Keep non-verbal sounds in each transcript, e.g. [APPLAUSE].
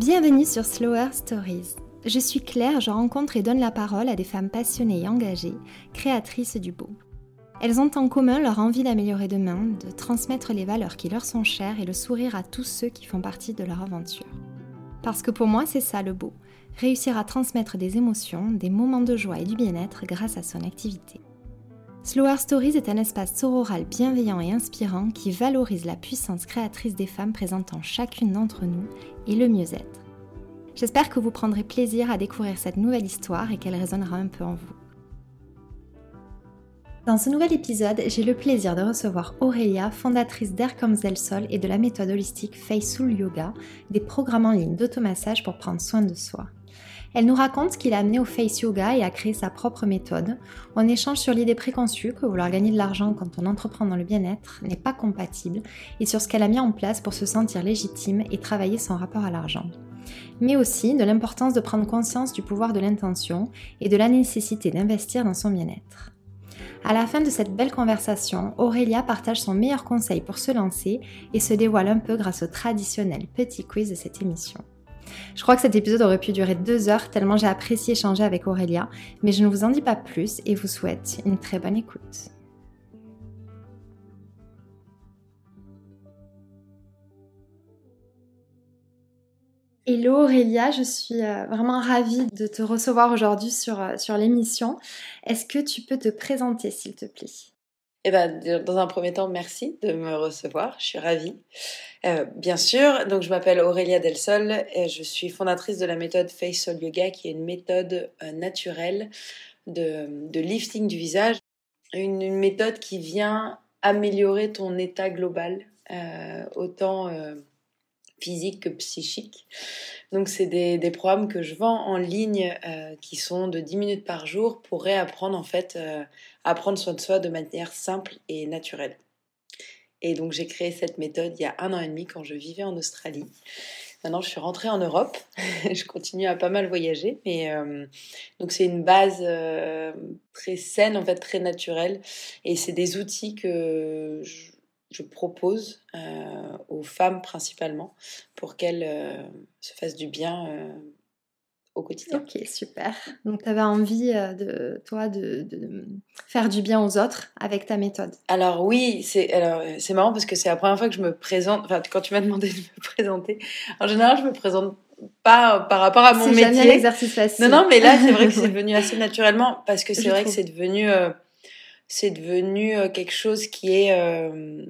Bienvenue sur Slower Stories. Je suis Claire, je rencontre et donne la parole à des femmes passionnées et engagées, créatrices du beau. Elles ont en commun leur envie d'améliorer demain, de transmettre les valeurs qui leur sont chères et le sourire à tous ceux qui font partie de leur aventure. Parce que pour moi, c'est ça le beau, réussir à transmettre des émotions, des moments de joie et du bien-être grâce à son activité. Slower Stories est un espace sororal bienveillant et inspirant qui valorise la puissance créatrice des femmes présentant chacune d'entre nous et le mieux-être. J'espère que vous prendrez plaisir à découvrir cette nouvelle histoire et qu'elle résonnera un peu en vous. Dans ce nouvel épisode, j'ai le plaisir de recevoir Aurélia, fondatrice d'Air comme Sol et de la méthode holistique Soul Yoga, des programmes en ligne d'automassage pour prendre soin de soi. Elle nous raconte ce qui l'a amené au face yoga et à créer sa propre méthode. On échange sur l'idée préconçue que vouloir gagner de l'argent quand on entreprend dans le bien-être n'est pas compatible et sur ce qu'elle a mis en place pour se sentir légitime et travailler son rapport à l'argent. Mais aussi de l'importance de prendre conscience du pouvoir de l'intention et de la nécessité d'investir dans son bien-être. À la fin de cette belle conversation, Aurélia partage son meilleur conseil pour se lancer et se dévoile un peu grâce au traditionnel petit quiz de cette émission. Je crois que cet épisode aurait pu durer deux heures tellement j'ai apprécié échanger avec Aurélia, mais je ne vous en dis pas plus et vous souhaite une très bonne écoute. Hello Aurélia, je suis euh, vraiment ravie de te recevoir aujourd'hui sur, euh, sur l'émission. Est-ce que tu peux te présenter s'il te plaît? Eh ben, dans un premier temps, merci de me recevoir. Je suis ravie. Euh, bien sûr, donc je m'appelle Aurélia Delsol et je suis fondatrice de la méthode Face Soul Yoga, qui est une méthode euh, naturelle de, lifting du visage. Une, méthode qui vient améliorer ton état global, euh, autant physique que psychique. Donc c'est des, des, programmes que je vends en ligne euh, qui sont de 10 minutes par jour pour réapprendre en fait euh, à prendre soin de soi de manière simple et naturelle. Et donc j'ai créé cette méthode il y a un an et demi quand je vivais en Australie. Maintenant, je suis rentrée en Europe. [LAUGHS] je continue à pas mal voyager, mais euh, donc c'est une base euh, très saine, en fait, très naturelle, et c'est des outils que je, je propose euh, aux femmes principalement pour qu'elles euh, se fassent du bien euh, au quotidien. Ok, super. Donc, tu avais envie de toi de, de, faire du bien aux autres avec ta méthode? Alors oui, c'est alors c'est marrant parce que c'est la première fois que je me présente. Enfin, quand tu m'as demandé de me [LAUGHS] présenter, en général, je me présente pas par rapport à mon métier. C'est jamais l'exercice facile. Non, non, mais là, c'est vrai que c'est [LAUGHS] devenu assez naturellement parce que c'est vrai trouve. que c'est devenu c'est devenu quelque chose qui est euh,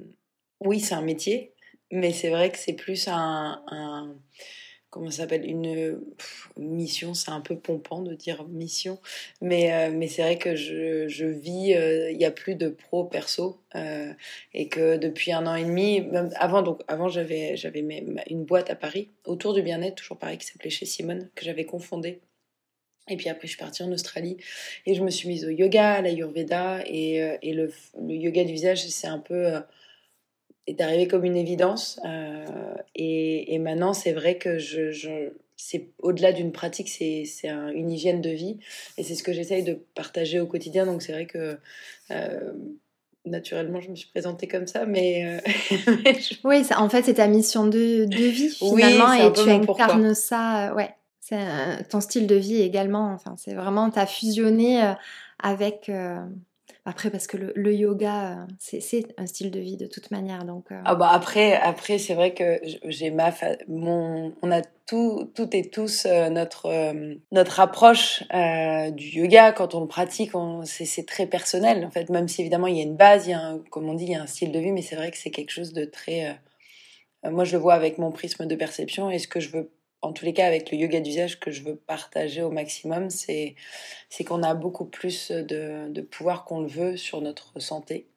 oui c'est un métier mais c'est vrai que c'est plus un, comment ça s'appelle une mission c'est un peu pompant de dire mission mais euh, mais c'est vrai que je, je vis il euh, y a plus de pro perso euh, et que depuis un an et demi même avant donc avant j'avais j'avais une boîte à Paris autour du bien-être toujours pareil qui s'appelait chez Simone que j'avais confondé et puis après, je suis partie en Australie et je me suis mise au yoga, à l'ayurveda. Et, euh, et le, le, yoga du visage, c'est un peu. Euh, est arrivé comme une évidence. Euh, et, et, maintenant, c'est vrai que je, je c'est au-delà d'une pratique, c'est, c'est un, une hygiène de vie. Et c'est ce que j'essaye de partager au quotidien. Donc c'est vrai que. Euh, naturellement, je me suis présentée comme ça, mais, euh, [LAUGHS] oui, ça, en fait, c'est ta mission de, de vie finalement, oui, et tu incarnes ça, ouais c'est ton style de vie également. Enfin, c'est vraiment, tu as fusionné euh, avec. Euh, après, parce que le, yoga, euh, c'est un style de vie de toute manière. Donc, euh... ah bah après, après c'est vrai que j'ai ma. Mon, on a tout, toutes et tous euh, notre, euh, notre approche du yoga. Quand on le pratique, c'est très personnel. En fait, même si évidemment il y a une base, il y a comme on dit, il y a un style de vie, mais c'est vrai que c'est quelque chose de très. moi, je le vois avec mon prisme de perception et ce que je veux en tous les cas avec le yoga d'usage que je veux partager au maximum, c'est qu'on a beaucoup plus de, de pouvoir qu'on le veut sur notre santé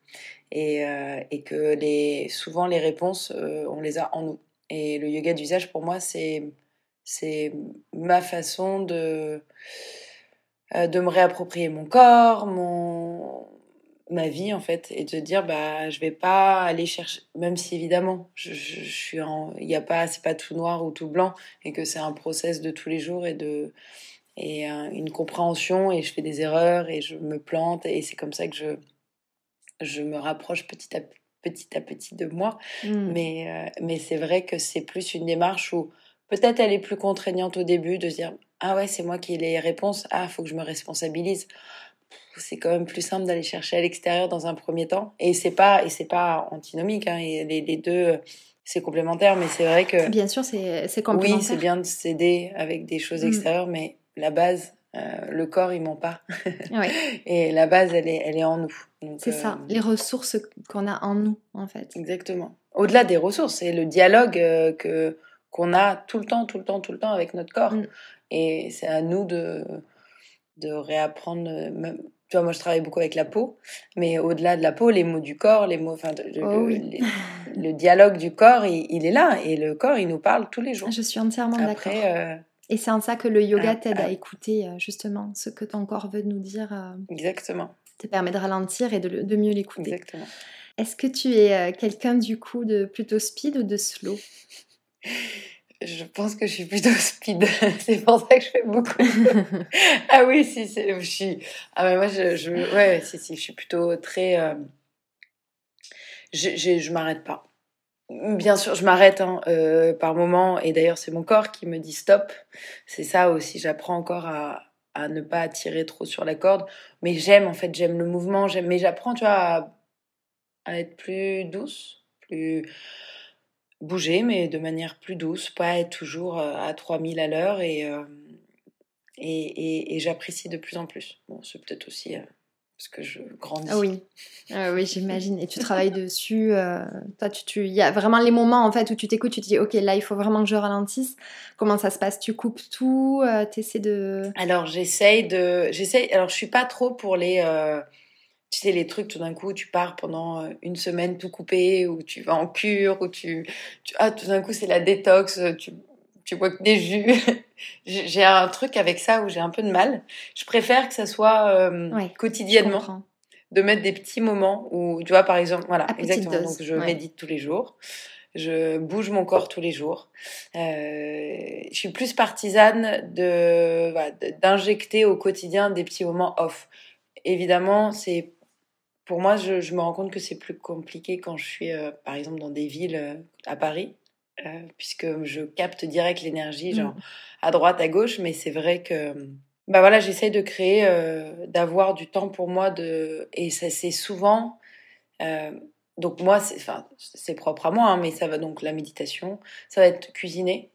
et, euh, et que les souvent les réponses euh, on les a en nous. Et le yoga d'usage pour moi c'est ma façon de euh, de me réapproprier mon corps, mon ma vie en fait et de dire bah je vais pas aller chercher même si évidemment je, je, je suis en il y a pas c'est pas tout noir ou tout blanc et que c'est un process de tous les jours et de et euh, une compréhension et je fais des erreurs et je me plante et c'est comme ça que je je me rapproche petit à petit à petit de moi mmh. mais euh, mais c'est vrai que c'est plus une démarche où peut-être elle est plus contraignante au début de se dire ah ouais c'est moi qui ai les réponses, ah faut que je me responsabilise. C'est quand même plus simple d'aller chercher à l'extérieur dans un premier temps et c'est pas et c'est pas antinomique hein, et les, les deux c'est complémentaire mais c'est vrai que bien sûr c'est complémentaire. Oui c'est bien de s'aider avec des choses mm. extérieures mais la base euh, le corps, il ment pas. [LAUGHS] Et la base, elle est, elle est en nous. C'est ça, euh, les ressources qu'on a en nous, en fait. Exactement. Au-delà des ressources, c'est le dialogue euh, que qu'on a tout le temps, tout le temps, tout le temps avec notre corps. Mm. Et c'est à nous de, de réapprendre. Même, tu vois, moi, je travaille beaucoup avec la peau, mais au-delà de la peau, les mots du corps, les mots, enfin, oh le, dialogue du corps, il, est là. Et le corps, il nous parle tous les jours. Je suis entièrement d'accord. Et c'est en ça que le yoga ah, t'aide à ah. écouter euh, justement ce que ton corps veut nous dire. Euh, Exactement. Te permet de ralentir et de, de mieux l'écouter. Exactement. Est-ce que tu es euh, quelqu'un du coup de plutôt speed ou de slow? [LAUGHS] Je pense que je suis plutôt [LAUGHS] speed. c'est pour ça que je fais beaucoup. [LAUGHS] ah oui, si, je suis. Ah mais moi, je, je, ouais, si, si, je suis plutôt très. Je, je, je m'arrête pas. Bien sûr, je m'arrête hein, euh, par moment, et d'ailleurs c'est mon corps qui me dit stop. C'est ça aussi, j'apprends encore à, à, ne pas tirer trop sur la corde. Mais j'aime en fait, j'aime le mouvement, j'aime, mais j'apprends, tu vois, à, à, être plus douce, plus bouger, mais de manière plus douce, pas être toujours euh, à 3000 à l'heure, et, euh, et, et, et j'apprécie de plus en plus. Bon, c'est peut-être aussi parce que je grandis. Ah oui, ah oui j'imagine. Et tu travailles [LAUGHS] dessus. Euh, toi, tu, il y a vraiment les moments en fait où tu t'écoutes, tu te dis, ok, là, il faut vraiment que je ralentisse. Comment ça se passe? Tu coupes tout euh, Tu essaies de. Alors, j'essaye de, j'essaye. Alors, je suis pas trop pour les. Euh, tu sais, les trucs, tout d'un coup, tu pars pendant une semaine tout coupé, ou tu vas en cure, ou tu. tu... Ah, tout d'un coup, c'est la détox. Tu tu bois que des jus. [LAUGHS] j'ai un truc avec ça où j'ai un peu de mal. Je préfère que ça soit euh, quotidiennement. De mettre des petits moments où, tu vois, par exemple, voilà, exactement. Donc, je médite tous les jours. Je bouge mon corps tous les jours. Euh, je suis plus partisane de d'injecter au quotidien des petits moments off. Évidemment, c'est pour moi, je, je, me rends compte que c'est plus compliqué quand je suis, euh, par exemple, dans des villes euh, à Paris, euh, puisque je capte direct l'énergie, mmh. genre à droite, à gauche, mais c'est vrai que bah voilà, j'essaye de créer, d'avoir du temps pour moi, de et ça c'est souvent. Donc moi, c'est, enfin, c'est propre à moi, hein, mais ça va donc la méditation, ça va être cuisiner.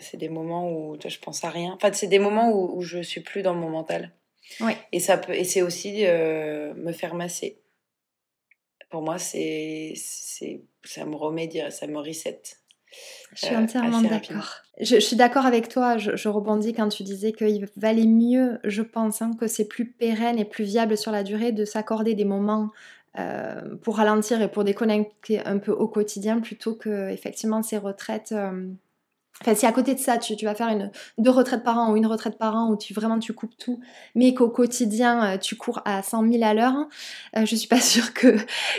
c'est des moments où je pense à rien. Enfin, c'est des moments où, où je suis plus dans mon mental. Oui. Et ça peut, et c'est aussi me faire masser. Pour moi, c'est, c'est, ça me remet, ça me reset. Je suis euh, entièrement d'accord. Je, suis d'accord avec toi. Je, rebondis quand tu disais qu'il valait mieux, je pense, hein, que c'est plus pérenne et plus viable sur la durée de s'accorder des moments euh, pour ralentir et pour déconnecter un peu au quotidien plutôt que effectivement ces retraites. Euh, Enfin, si à côté de ça, tu, tu, vas faire une, deux retraites par an ou une retraite par an où tu vraiment tu coupes tout, mais qu'au quotidien euh, tu cours à 100 000 à l'heure, euh, je suis pas [LAUGHS] sûre que,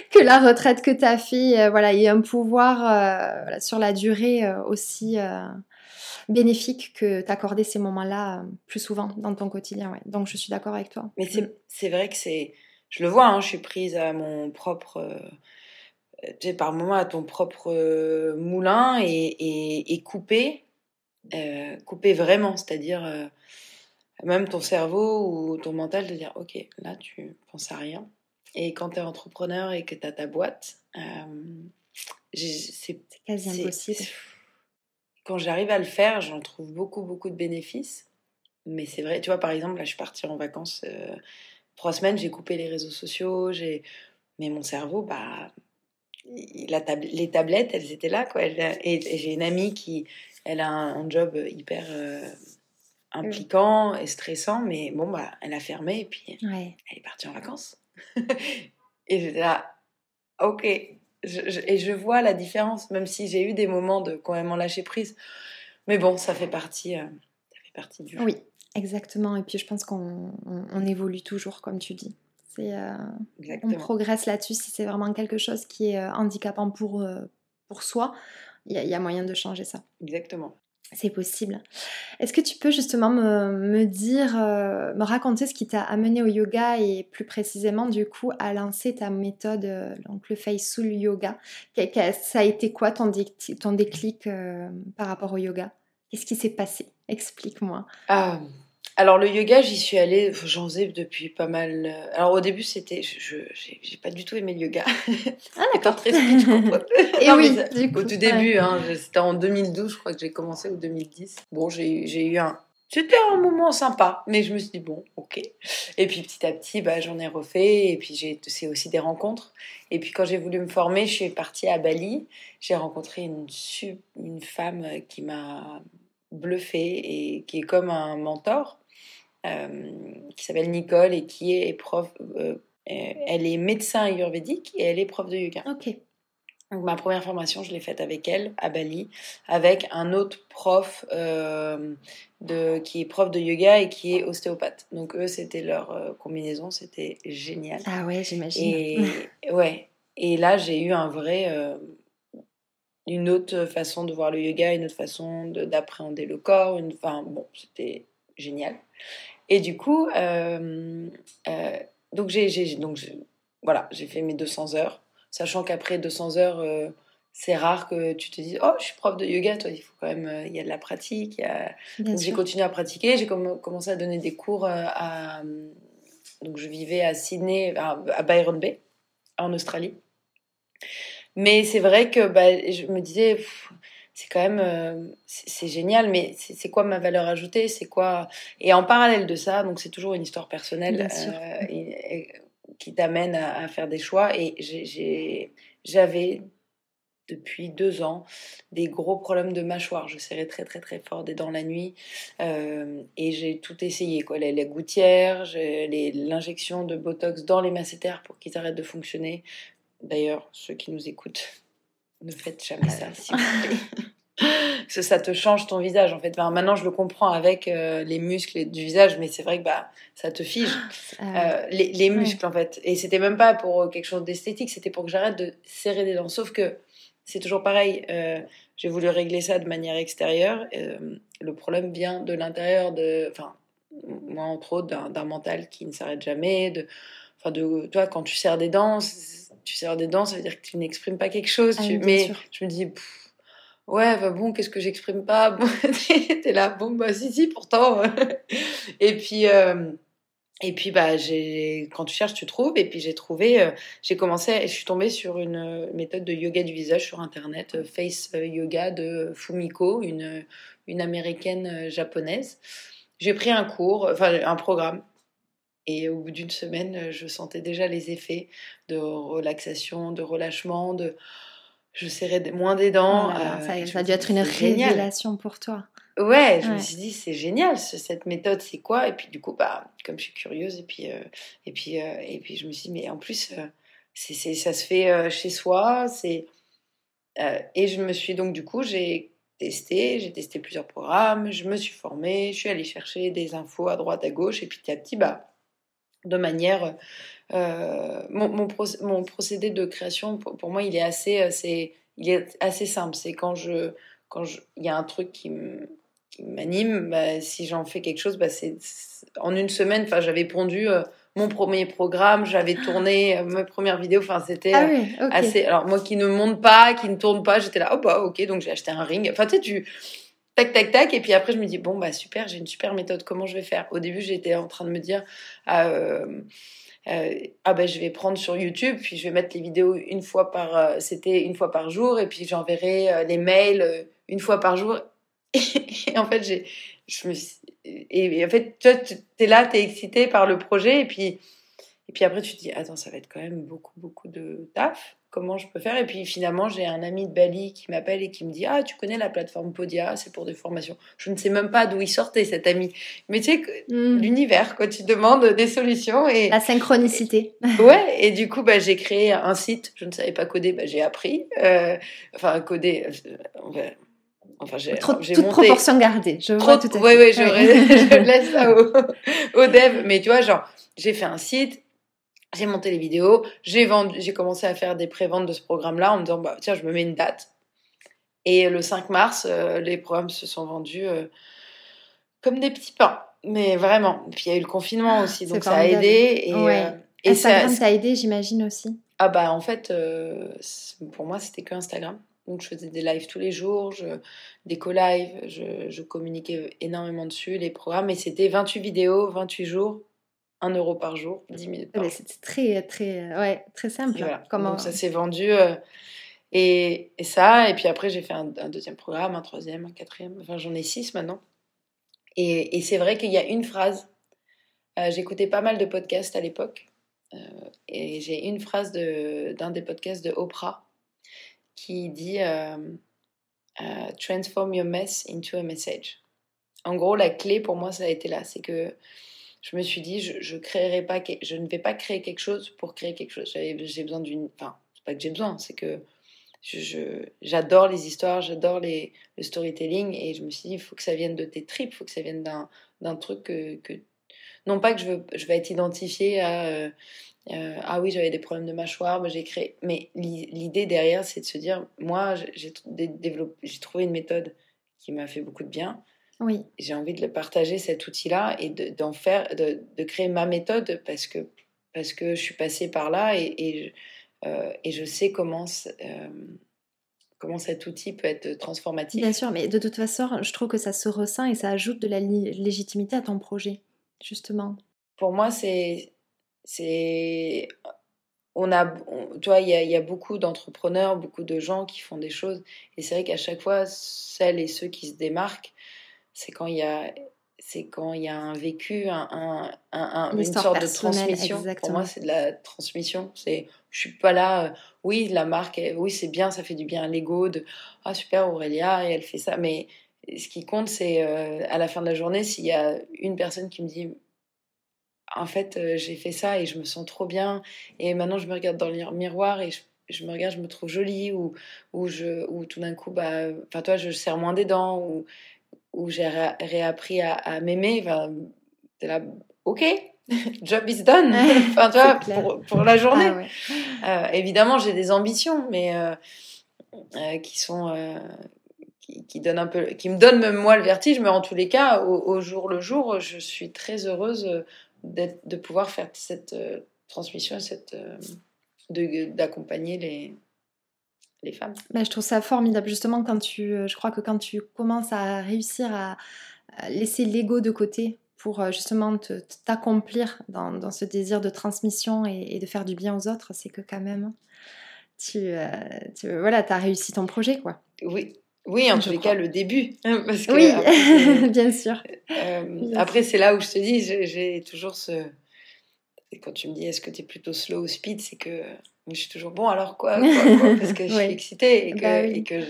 que la retraite que tu as fait euh, voilà, ait un pouvoir voilà, sur la durée aussi bénéfique que t'accorder ces moments-là plus souvent dans ton quotidien. Ouais. Donc je suis d'accord avec toi. Mais c'est vrai que c'est. Je le vois, hein, je suis prise à mon propre tu sais, par moment à ton propre euh, moulin et, et, et couper, euh, couper vraiment, c'est-à-dire euh, même ton cerveau ou ton mental de dire ok, là tu penses à rien. Et quand tu es entrepreneur et que tu as ta boîte, c'est quasi impossible. Quand j'arrive à le faire, j'en trouve beaucoup, beaucoup de bénéfices. Mais c'est vrai, tu vois, par exemple, là, je suis partie en vacances trois semaines, j'ai coupé les réseaux sociaux, j'ai mais mon cerveau, bah, la les tablettes, elles étaient là, quoi. et, j'ai une amie qui, elle a un, job hyper euh, impliquant et stressant, mais bon, bah, elle a fermé et puis elle est partie en vacances. [LAUGHS] et j'étais là, ok. et je vois la différence, même si j'ai eu des moments de quand même en lâcher prise. Mais bon, ça fait partie, euh, ça fait partie du jeu. Oui, exactement. Et puis je pense qu'on évolue toujours, comme tu dis. Euh, on progresse là-dessus. Si c'est vraiment quelque chose qui est euh, handicapant pour, euh, pour soi, il y, a moyen de changer ça. Exactement. C'est possible. Est-ce que tu peux justement me, me dire, me raconter ce qui t'a amené au yoga et plus précisément du coup à lancer ta méthode, donc le Soul Yoga? Ça a été quoi ton, ton déclic par rapport au yoga? Qu'est-ce qui s'est passé? Explique-moi. Ah, alors le yoga, j'y suis allée, j'en faisais depuis pas mal. Euh, alors au début, c'était, je, j'ai pas du tout aimé le yoga. Ah [LAUGHS] d'accord. très. [LAUGHS] [LAUGHS] Et oui, du coup, au tout début, hein, c'était en 2012, je crois que j'ai commencé ou 2010. Bon, j'ai, j'ai eu un, c'était un moment sympa, mais je me suis dit bon, ok. Et puis petit à petit, bah, j'en ai refait, et puis j'ai, c'est aussi des rencontres. Et puis quand j'ai voulu me former, je suis partie à Bali. J'ai rencontré une, une femme qui m'a bluffé et qui est comme un mentor. Euh, qui s'appelle Nicole et qui est prof. Euh, elle est médecin ayurvédique et elle est prof de yoga. Ok. Donc, ma première formation, je l'ai faite avec elle à Bali, avec un autre prof euh, de, qui est prof de yoga et qui est ostéopathe. Donc eux, c'était leur combinaison, c'était génial. Ah ouais, j'imagine. Et [LAUGHS] ouais. Et là, j'ai eu un vrai, une autre façon de voir le yoga, une autre façon d'appréhender le corps. Une, enfin bon, c'était génial. Et du coup, euh, euh, donc j'ai, donc voilà, j'ai fait mes 200 heures, sachant qu'après 200 heures, euh, c'est rare que tu te dises oh je suis prof de yoga, toi il faut quand même, il y a de la pratique. J'ai continué à pratiquer, j'ai commencé à donner des cours à, donc je vivais à Sydney, à, Byron Bay, en Australie. Mais c'est vrai que bah, je me disais, c'est quand même euh, c'est génial mais c'est quoi ma valeur ajoutée? C'est quoi? Et en parallèle de ça donc c'est toujours une histoire personnelle euh, qui t'amène à, faire des choix. Et j'avais depuis deux ans des gros problèmes de mâchoire. Je serrais très très très fort des dents la nuit euh, et j'ai tout essayé quoi. Les, les gouttières l'injection de botox dans les masséters pour qu'ils arrêtent de fonctionner. D'ailleurs ceux qui nous écoutent ne faites jamais ça, s'il vous plaît. [LAUGHS] Parce que ça te change ton visage, en fait. maintenant, je le comprends avec euh, les muscles du visage, mais c'est vrai que bah, ça te fige. Ah, euh, les, muscles, en fait. Et c'était même pas pour quelque chose d'esthétique, c'était pour que j'arrête de serrer des dents. Sauf que c'est toujours pareil. Euh, j'ai voulu régler ça de manière extérieure. le problème vient de l'intérieur, de, enfin, moi, entre autres, d'un mental qui ne s'arrête jamais. De, enfin, de, toi, quand tu serres des dents, tu serres des dents, ça veut dire que tu n'exprimes pas quelque chose. Ah mais je me dis, ouais, bah bon, qu'est-ce que j'exprime pas? [LAUGHS] Bon, T'es là, bon, bah si, si, pourtant. [LAUGHS] et puis, euh, et puis bah, j'ai, quand tu cherches, tu trouves. Et puis j'ai trouvé, euh, j'ai commencé, je suis tombée sur une méthode de yoga du visage sur Internet, euh, Face Yoga de Fumiko, une, une américaine japonaise. J'ai pris un cours, enfin un programme. Et au bout d'une semaine, je sentais déjà les effets de relaxation, de relâchement, de je serrais moins des dents. Oh ça, ça a dû être une révélation pour toi. Ouais, je me suis dit c'est génial cette méthode, c'est quoi? Et puis du coup, bah comme je suis curieuse et puis euh, et puis euh, et puis je me suis dit mais en plus euh, c'est ça se fait chez soi, c'est et je me suis donc du coup j'ai testé, j'ai testé plusieurs programmes, je me suis formée, je suis allée chercher des infos à droite à gauche et puis petit à petit bah de manière euh, mon, mon, procédé de création, pour, moi, il est assez, euh, c'est, il est assez simple. C'est quand je, quand il y a un truc qui m'anime, bah, si j'en fais quelque chose, bah, c'est en une semaine. Enfin, j'avais pondu euh, mon premier programme, j'avais tourné mes premières vidéos. Enfin, c'était ah assez. Alors moi, qui ne monte pas, qui ne tourne pas, j'étais là, oh bah ok, donc j'ai acheté un ring. Enfin, tu sais, tu tac tac tac. Et puis après je me dis bon bah super j'ai une super méthode. Comment je vais faire? Au début j'étais en train de me dire ah ben je vais prendre sur YouTube, puis je vais mettre les vidéos une fois par, euh, c'était une fois par jour, et puis j'enverrai les mails une fois par jour. [LAUGHS] Et, en fait, j'ai, je me et, en fait, tu es là, tu es excité par le projet, et puis, et puis après, tu te dis, attends, ça va être quand même beaucoup, beaucoup de taf comment je peux faire. Et puis finalement, j'ai un ami de Bali qui m'appelle et qui me dit Ah, tu connais la plateforme Podia, c'est pour des formations. Je ne sais même pas d'où il sortait cet ami. Mais tu sais, hmm. l'univers, quand tu demandes des solutions. et La synchronicité. ouais, et du coup, bah, j'ai créé un site. Je ne savais pas coder, bah, j'ai appris. Euh, enfin, coder. Euh, enfin, j'ai, j'ai toute proportion gardée. Je vois tout à fait. Oui, oui, je, [LAUGHS] je laisse ça au, au dev. Mais tu vois, genre, j'ai fait un site, j'ai monté les vidéos, j'ai vendu, j'ai commencé à faire des préventes de ce programme-là en me disant bah tiens je me mets une date. Et le 5 mars, euh, les programmes se sont vendus euh, comme des petits pains, mais vraiment. Puis il y a eu le confinement aussi, donc ça a aidé. Et, euh, Instagram ça, a aidé, j'imagine aussi. Ah bah en fait, pour moi c'était que Instagram. Donc je faisais des lives tous les jours, je, des co-lives, je, je, communiquais énormément dessus, les programmes, et c'était 28 vidéos, 28 jours, 1 euro par jour, 10 minutes par jour. C'est très, très, ouais, très simple. Comment... Donc ça s'est vendu, euh, et, et, ça, et puis après j'ai fait un, deuxième programme, un troisième, un quatrième, enfin j'en ai six maintenant. Et, et c'est vrai qu'il y a une phrase, euh, j'écoutais pas mal de podcasts à l'époque, euh, et j'ai une phrase d'un des podcasts de Oprah, qui dit Transform your mess into a message. En gros, la clé pour moi, ça a été là. C'est que je me suis dit, je, ne vais pas créer quelque chose pour créer quelque chose. J'ai besoin d'une. Enfin, c'est pas que j'ai besoin, c'est que j'adore les histoires, j'adore le storytelling et je me suis dit, il faut que ça vienne de tes tripes, il faut que ça vienne d'un truc que, Non pas que je, veux, je vais être identifiée à. Euh, euh, ah oui, j'avais des problèmes de mâchoire, mais j'ai créé. Mais l'idée derrière, c'est de se dire, moi, j'ai trouvé une méthode qui m'a fait beaucoup de bien. Oui. J'ai envie de le partager cet outil-là et d'en faire, de, de, créer ma méthode parce que parce que je suis passée par là et, et, euh, et je sais comment euh, comment cet outil peut être transformatif. Bien sûr, mais de toute façon, je trouve que ça se ressent et ça ajoute de la légitimité à ton projet, justement. Pour moi, c'est c'est on a tu vois il y, a beaucoup d'entrepreneurs beaucoup de gens qui font des choses et c'est vrai qu'à chaque fois celles et ceux qui se démarquent c'est quand il y a c'est quand il y a un vécu un, un, une, sorte de transmission pour moi c'est de la transmission c'est je suis pas là euh, oui la marque oui c'est bien ça fait du bien à l'ego de ah super Aurélia et elle fait ça mais ce qui compte c'est euh, à la fin de la journée s'il y a une personne qui me dit en fait, euh, j'ai fait ça et je me sens trop bien. Et maintenant, je me regarde dans le miroir et je, me regarde, je me trouve jolie. Ou, ou, je, ou tout d'un coup, bah, enfin, toi, je serre moins des dents. Ou, ou j'ai réappris à, m'aimer. Enfin, t'es là, ok, [LAUGHS] job is done. [LAUGHS] enfin, toi, pour, pour, la journée. Ah euh, évidemment, j'ai des ambitions, mais euh, qui sont. Qui, qui, donne un peu, qui me donne même moi le vertige, mais en tous les cas, au, au jour le jour, je suis très heureuse de pouvoir faire cette euh, transmission, cette, euh, d'accompagner les, les femmes. Ben, je trouve ça formidable, justement, quand tu, euh, je crois que quand tu commences à réussir à, laisser l'ego de côté pour justement t'accomplir dans, dans, ce désir de transmission et, de faire du bien aux autres, c'est que quand même, tu, tu voilà, as réussi ton projet, quoi. Oui, oui, en tous les cas, le début. Parce que oui, [LAUGHS] bien sûr. Euh, après, c'est là où je te dis, j'ai toujours ce. Quand tu me dis est-ce que tu es plutôt slow ou speed, c'est que je suis toujours bon, alors quoi, [LAUGHS] Parce que je suis excitée et que. Bah et, que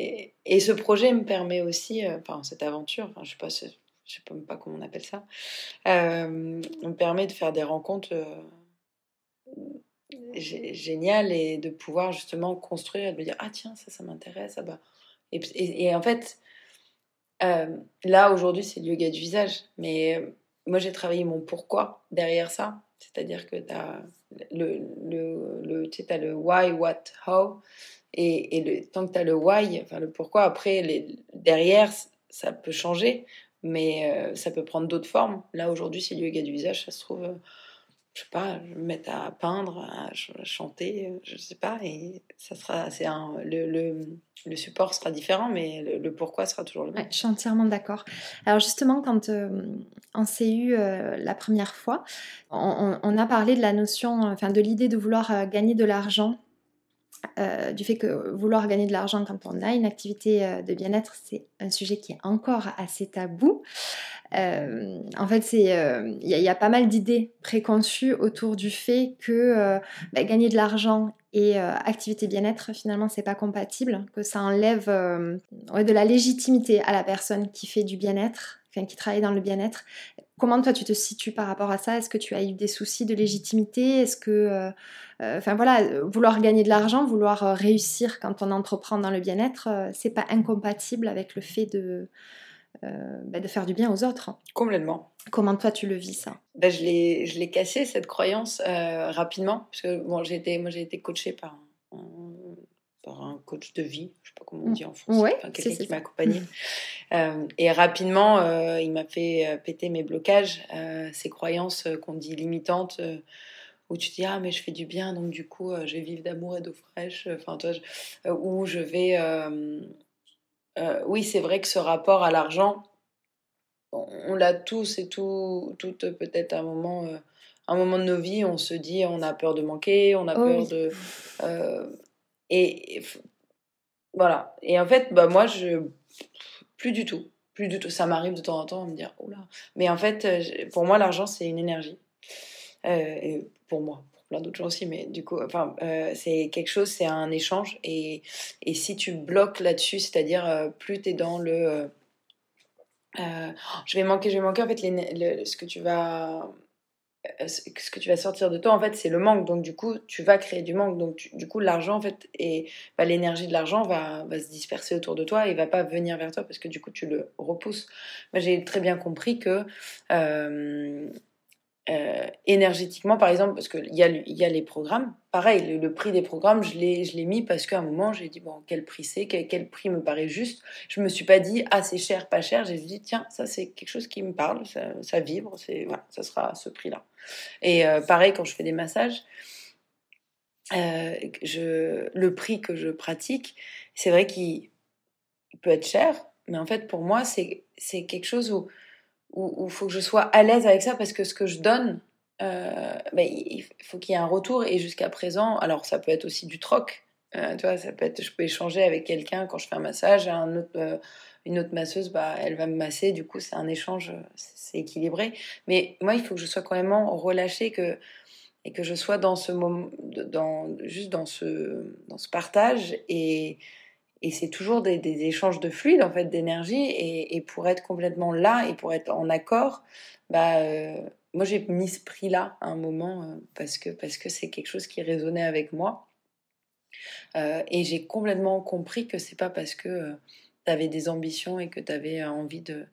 et, et, ce projet me permet aussi, euh, enfin, cette aventure, enfin, je sais pas, je sais même pas comment on appelle ça, euh, me permet de faire des rencontres géniales et de pouvoir justement construire et de me dire ah tiens, ça, ça m'intéresse, ah bah et, en fait, euh, là, aujourd'hui, c'est le yoga du visage. Mais euh, moi, j'ai travaillé mon pourquoi derrière ça. C'est-à-dire que tu as le, le, le, tu as le why, what, how. Et, et tant que tu as le why, enfin le pourquoi, après, les, derrière, ça peut changer. Mais euh, ça peut prendre d'autres formes. Là, aujourd'hui, c'est le yoga du visage. Ça se trouve je sais pas, je me mettre à peindre, à chanter, je sais pas, et ça sera, c'est un, le, le, le, support sera différent, mais le, pourquoi sera toujours le même. je suis entièrement d'accord. Alors justement, quand euh, on s'est eu euh, la première fois, on, on, a parlé de la notion, enfin de l'idée de vouloir euh, gagner de l'argent. Du fait que vouloir gagner de l'argent quand on a une activité de bien-être, c'est un sujet qui est encore assez tabou. Euh, en fait, il euh, y, a pas mal d'idées préconçues autour du fait que euh, bah, gagner de l'argent et activité bien-être, finalement, c'est pas compatible, que ça enlève de la légitimité à la personne qui fait du bien-être, qui travaille dans le bien-être. Comment toi tu te situes par rapport à ça? Est-ce que tu as eu des soucis de légitimité? Est-ce que, enfin voilà, vouloir gagner de l'argent, vouloir réussir quand on entreprend dans le bien-être, c'est pas incompatible avec le fait de euh, bah, de faire du bien aux autres. Complètement. Comment toi tu le vis ça? Bah, Je l'ai cassé cette croyance euh, rapidement parce que bon, j'ai été, moi j'ai été coachée par un, par un coach de vie, je sais pas comment on dit en français, quelqu'un qui m'a accompagnée. Euh, et rapidement, il m'a fait péter mes blocages, ces croyances qu'on dit limitantes où tu te dis ah mais je fais du bien donc du coup je vais vivre d'amour et d'eau fraîche enfin toi où je vais oui c'est vrai que ce rapport à l'argent on, l'a tous et tout toutes peut-être à un moment un moment de nos vies on se dit on a peur de manquer on a oh peur de et, voilà et en fait bah moi je plus du tout plus du tout. Ça m'arrive de temps en temps de me dire, oh là. Mais en fait, euh, pour moi, l'argent, c'est une énergie. Euh, et pour moi, pour plein d'autres gens aussi, mais du coup, enfin, euh, c'est quelque chose, c'est un échange. Et, et si tu bloques là-dessus, c'est-à-dire plus tu es dans le. je vais manquer, je vais manquer, en fait, les, ce que tu vas ce que tu vas sortir de toi, en fait, c'est le manque. Donc, du coup, tu vas créer du manque. Donc, du coup, l'argent, en fait, et bah, l'énergie de l'argent va, va, se disperser autour de toi et va pas venir vers toi parce que du coup, tu le repousses. Moi, j'ai très bien compris que euh, euh, énergétiquement, par exemple, parce qu'il y a, y a les programmes, pareil, le, prix des programmes, je l'ai mis parce qu'à un moment, j'ai dit, bon, quel prix c'est, quel, prix me paraît juste. Je me suis pas dit, ah, c'est cher, pas cher. J'ai dit, tiens, ça, c'est quelque chose qui me parle, ça, ça vibre, voilà, ça sera ce prix-là. Et euh, pareil, quand je fais des massages, euh, je, le prix que je pratique, c'est vrai qu'il peut être cher, mais en fait, pour moi, c'est quelque chose où où il faut que je sois à l'aise avec ça parce que ce que je donne, euh, ben, il faut qu'il y ait un retour. Et jusqu'à présent, alors ça peut être aussi du troc. Euh, tu vois, ça peut être, je peux échanger avec quelqu'un quand je fais un massage, euh, une autre masseuse, bah, elle va me masser. Du coup, c'est un échange, c'est équilibré. Mais moi, il faut que je sois quand même relâchée que, et que je sois dans ce moment, juste dans ce partage et et c'est toujours des, échanges de fluide, en fait, d'énergie. Et, pour être complètement là et pour être en accord, bah, euh, moi, j'ai mis ce prix-là à un moment euh, parce que parce que c'est quelque chose qui résonnait avec moi. Euh, et j'ai complètement compris que c'est pas parce que tu avais des ambitions et que tu avais envie de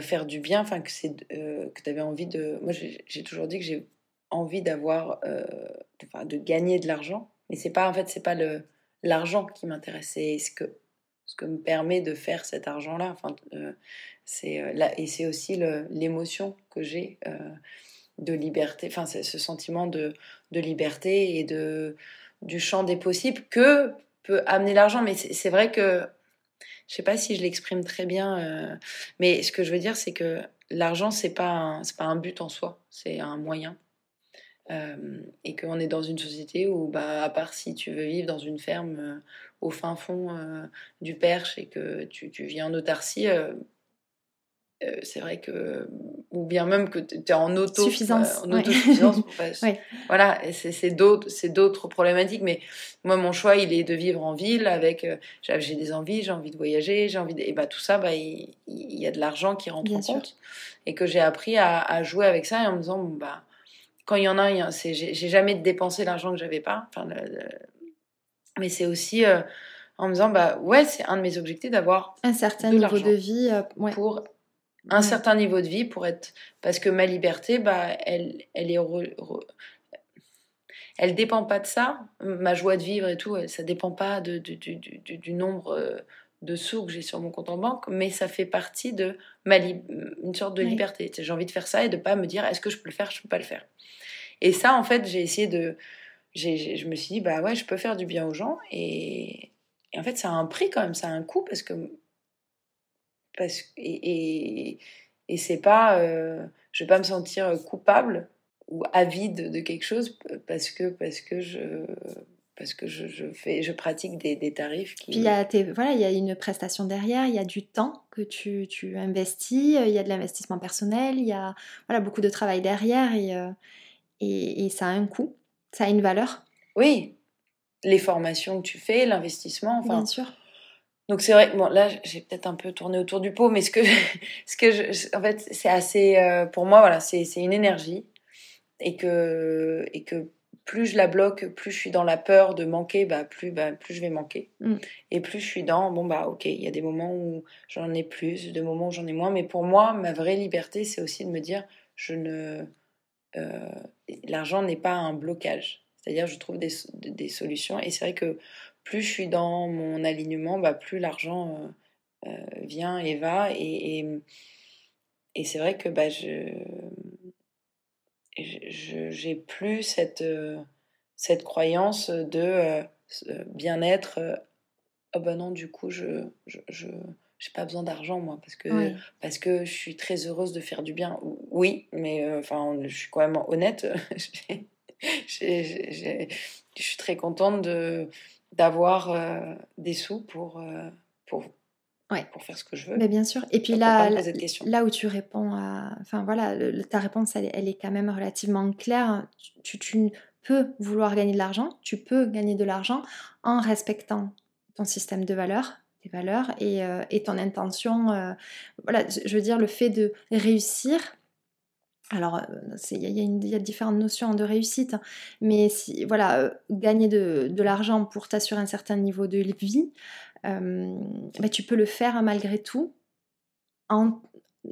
faire du bien, enfin, que c'est que tu avais envie de. Moi, j'ai toujours dit que j'ai envie d'avoir, de, de gagner de l'argent. Mais c'est pas, en fait, c'est pas le l'argent qui m'intéresse, c'est ce que, ce que me permet de faire cet argent-là. Enfin, euh, euh, et c'est aussi l'émotion que j'ai euh, de liberté, enfin, ce sentiment de, de, liberté et de, du champ des possibles que peut amener l'argent. Mais c'est vrai que, je sais pas si je l'exprime très bien, mais ce que je veux dire, c'est que l'argent, c'est pas, pas un but en soi, c'est un moyen. Euh, et qu'on est dans une société où, bah, à part si tu veux vivre dans une ferme euh, au fin fond euh, du Perche et que tu, tu vis en autarcie, c'est vrai que ou bien même que tu es en auto suffisance en autosuffisance [LAUGHS] voilà c'est d'autres problématiques mais moi mon choix il est de vivre en ville avec j'ai des envies j'ai envie de voyager j'ai envie de, et bah tout ça bah il, y a de l'argent qui rentre en compte. Et que j'ai appris à, à, jouer avec ça et en me disant bon, bah quand il y en a, c'est, j'ai, jamais dépensé l'argent que j'avais pas. Enfin, mais c'est aussi euh, en me disant, bah ouais, c'est un de mes objectifs d'avoir un certain niveau de vie euh, pour un certain niveau de vie pour être parce que ma liberté, bah elle, elle est elle dépend pas de ça. Ma joie de vivre et tout, ça dépend pas de, du, du, du, nombre euh, de sous que j'ai sur mon compte en banque, mais ça fait partie de ma une sorte de liberté. J'ai envie de faire ça et de pas me dire est-ce que je peux le faire, je peux pas le faire. Et ça, en fait, j'ai essayé de. je me suis dit, bah ouais, je peux faire du bien aux gens. Et, en fait, ça a un prix quand même, ça a un coût parce que. Parce, et, et, et c'est pas. Euh, je vais pas me sentir coupable ou avide de quelque chose parce que, parce que je parce que je, je, fais, je pratique des, des tarifs qui... Puis il y, a voilà, il y a une prestation derrière, il y a du temps que tu, tu investis, il y a de l'investissement personnel, il y a voilà, beaucoup de travail derrière et, euh, et, ça a un coût, ça a une valeur. Oui, les formations que tu fais, l'investissement, enfin. Bien sûr. Donc c'est vrai, bon là j'ai peut-être un peu tourné autour du pot, mais ce que, [LAUGHS] ce que je, en fait c'est assez, euh, pour moi voilà, c'est une énergie et que, et que plus je la bloque, plus je suis dans la peur de manquer, bah plus, bah, plus je vais manquer. Mm. Et plus je suis dans, bon bah ok, il y a des moments où j'en ai plus, des moments où j'en ai moins, mais pour moi ma vraie liberté c'est aussi de me dire je ne euh, l'argent n'est pas un blocage. C'est-à-dire, je trouve des, des solutions. Et c'est vrai que plus je suis dans mon alignement, bah, plus l'argent euh, euh, vient et va. Et, et, c'est vrai que bah, je, j'ai plus cette, cette croyance de bien-être. oh ben non, du coup, je, je, je j'ai pas besoin d'argent moi parce que parce que je suis très heureuse de faire du bien oui mais enfin je suis quand même honnête [LAUGHS] je suis très contente de d'avoir des sous pour pour pour faire ce que je veux. Mais bien sûr. Et puis là, là, où tu réponds à. Enfin voilà, ta réponse, elle, elle, est quand même relativement claire. Tu, tu, peux vouloir gagner de l'argent, tu peux gagner de l'argent en respectant ton système de valeurs, tes valeurs et, euh, et ton intention. Euh, voilà, je veux dire, le fait de réussir. Alors, euh, il y, y, a différentes notions de réussite, hein, mais si, voilà, gagner de, de l'argent pour t'assurer un certain niveau de vie, bah, tu peux le faire malgré tout en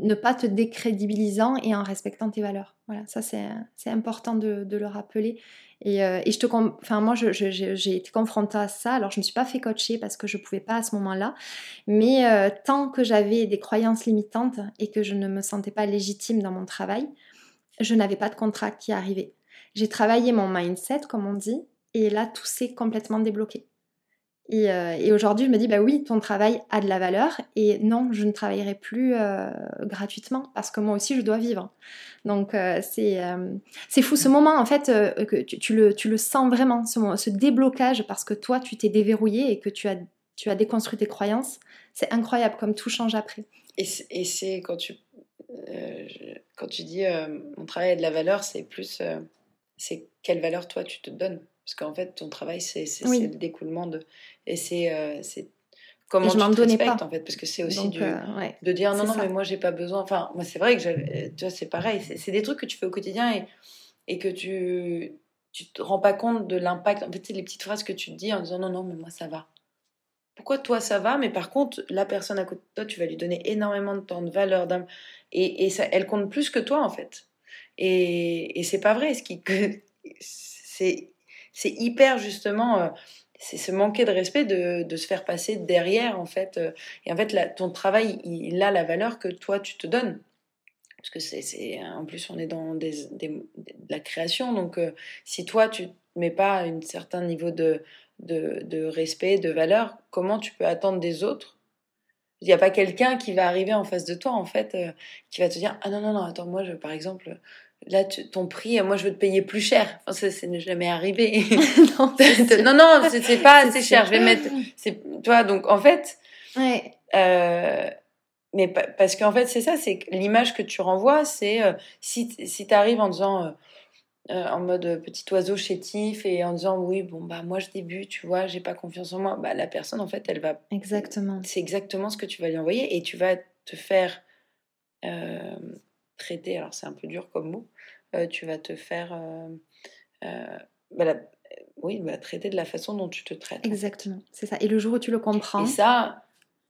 ne pas te décrédibilisant et en respectant tes valeurs. Voilà, ça c'est important de, le rappeler. Et, euh, je te, enfin moi j'ai été confrontée à ça. Alors je me suis pas fait coacher parce que je pouvais pas à ce moment-là, mais euh, tant que j'avais des croyances limitantes et que je ne me sentais pas légitime dans mon travail, je n'avais pas de contrat qui arrivait. J'ai travaillé mon mindset comme on dit, et là tout s'est complètement débloqué. Euh, et, aujourd'hui, je me dis, bah oui, ton travail a de la valeur et non, je ne travaillerai plus euh, gratuitement parce que moi aussi, je dois vivre. Donc, euh, c'est fou ce moment, en fait, que tu, le, tu le sens vraiment, ce, ce déblocage parce que toi, tu t'es déverrouillé et que tu as, tu as déconstruit tes croyances. C'est incroyable comme tout change après. Et c'est quand tu, quand tu dis mon travail a de la valeur, c'est plus, c'est quelle valeur toi tu te donnes parce qu'en fait, ton travail, c'est le découlement de. Et c'est euh, comment tu te respectes, en fait. Parce que c'est aussi du, euh, de dire non, non, mais moi, j'ai pas besoin. Enfin, moi, c'est vrai que j'avais. Tu vois, c'est pareil. C'est des trucs que tu fais au quotidien et, et que tu. Tu te rends pas compte de l'impact. En fait, c'est les petites phrases que tu te dis en disant non, non, mais moi, ça va. Pourquoi toi, ça va, mais par contre, la personne à côté de toi, tu vas lui donner énormément de temps, de valeur, et, et ça, elle compte plus que toi, en fait. Et, et c'est pas vrai. Ce qui. [LAUGHS] C'est c'est hyper justement, euh, c'est se manquer de respect de, se faire passer derrière en fait. Euh, et en fait, ton travail, il, a la valeur que toi tu te donnes. Parce que c'est, en plus, on est dans de la création. Donc, euh, si toi, tu ne mets pas un certain niveau de, de, respect, de valeur, comment tu peux attendre des autres? Il n'y a pas quelqu'un qui va arriver en face de toi, en fait, qui va te dire Ah non, non, non, attends, moi, je, par exemple, là, ton prix, moi, je veux te payer plus cher. Enfin, ça, n'est jamais arrivé. [LAUGHS] [LAUGHS] non, non, non, c'est pas assez cher. Je vais mettre, c'est, toi, donc, en fait, ouais. euh, mais parce qu'en fait, c'est ça, c'est l'image que tu renvoies, c'est euh, si, si tu arrives en disant, euh, euh, en mode petit oiseau chétif et en disant, oui, bon, bah, moi, je débute, tu vois, j'ai pas confiance en moi, bah, la personne, en fait, elle va. Exactement. C'est exactement ce que tu vas lui envoyer et tu vas te faire traiter, alors c'est un peu dur comme mot, euh, tu vas te faire euh, euh, bah, oui, bah, traiter de la façon dont tu te traites. Exactement, c'est ça. Et le jour où tu le comprends. Et ça,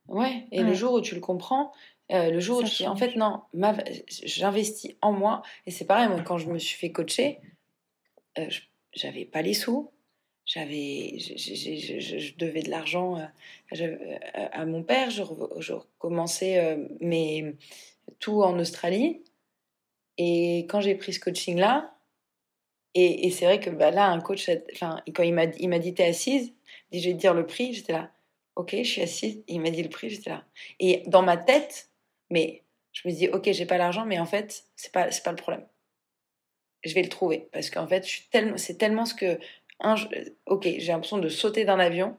ouais, et le jour où tu le comprends, le jour où tu dis, en fait, non, j'investis en moi. Et c'est pareil, moi, quand je me suis fait coacher, j'avais pas les sous. J'avais, je, devais de l'argent à, mon père. Je, je recommençais mes, tout en Australie. Et quand j'ai pris ce coaching-là, et, c'est vrai que bah, là, un coach, enfin, quand il m'a, dit T'es assise dit, Je vais te dire le prix, j'étais là. Ok, je suis assise. il m'a dit le prix, j'étais là. Et dans ma tête, mais je me dis Ok, j'ai pas l'argent, mais en fait, c'est pas, pas le problème. Je vais le trouver. Parce qu'en fait, c'est tellement ce que. Un, ok, j'ai l'impression de sauter d'un avion.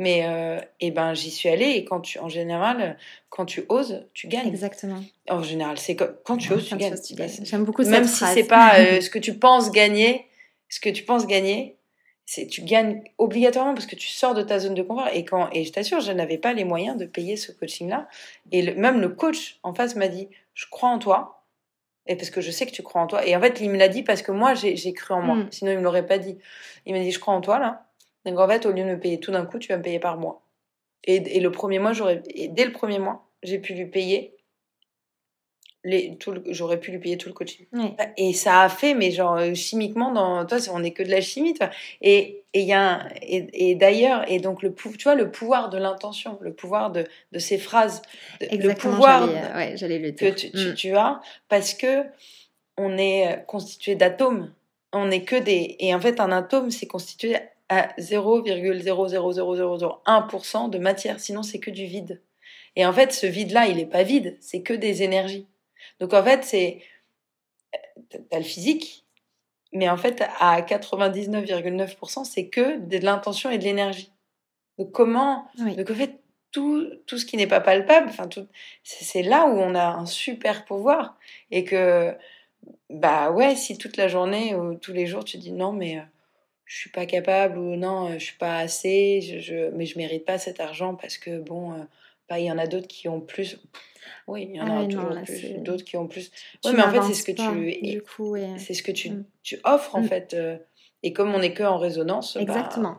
Mais euh, eh ben, j'y suis allée et quand tu, en général, quand tu oses, tu gagnes. Exactement. En général, c'est quand tu oses, tu gagnes. J'aime beaucoup Même si c'est pas euh, [LAUGHS] ce que tu penses gagner, ce que tu penses gagner, c'est tu gagnes obligatoirement parce que tu sors de ta zone de confort. Et quand et je t'assure, je n'avais pas les moyens de payer ce coaching-là. Et même le coach en face m'a dit, je crois en toi. Et parce que je sais que tu crois en toi. Et en fait, il me l'a dit parce que moi, j'ai cru en moi. Hmm. Sinon, il me l'aurait pas dit. Il m'a dit, je crois en toi, là. Donc en fait, au lieu de me payer tout d'un coup, tu vas me payer par mois. Et, le premier mois, j'aurais, dès le premier mois, j'ai pu lui payer. Les, tout j'aurais pu lui payer tout le coaching. Et ça a fait, mais genre euh, chimiquement, dans toi, on n'est que de la chimie, toi. Et et, y a et, d'ailleurs, et donc le tu vois le pouvoir de l'intention, le pouvoir de, de ces phrases, le pouvoir j'allais, le que tu, tu, mm. tu, as, parce que on est constitué d'atomes. On n'est que des. Et en fait, un atome, c'est constitué à 0,00001% de matière. Sinon, c'est que du vide. Et en fait, ce vide-là, il n'est pas vide, c'est que des énergies. Donc en fait, c'est. T'as le physique, mais en fait, à 99,9%, c'est que de l'intention et de l'énergie. Donc comment. Donc en fait, tout, tout ce qui n'est pas palpable, enfin, c'est là où on a un super pouvoir. Et que, bah ouais, si toute la journée ou tous les jours tu dis non, mais euh, je suis pas capable ou non, je suis pas assez, je, je, mais je mérite pas cet argent parce que bon, euh, bah, il y en a d'autres qui ont plus. Oui, il y en a ah plus, d'autres qui ont plus. Oui, mais en fait, c'est ce que tu, c'est ce que tu, tu offres en mm. fait. Euh, et comme on n'est que en résonance, bah, exactement,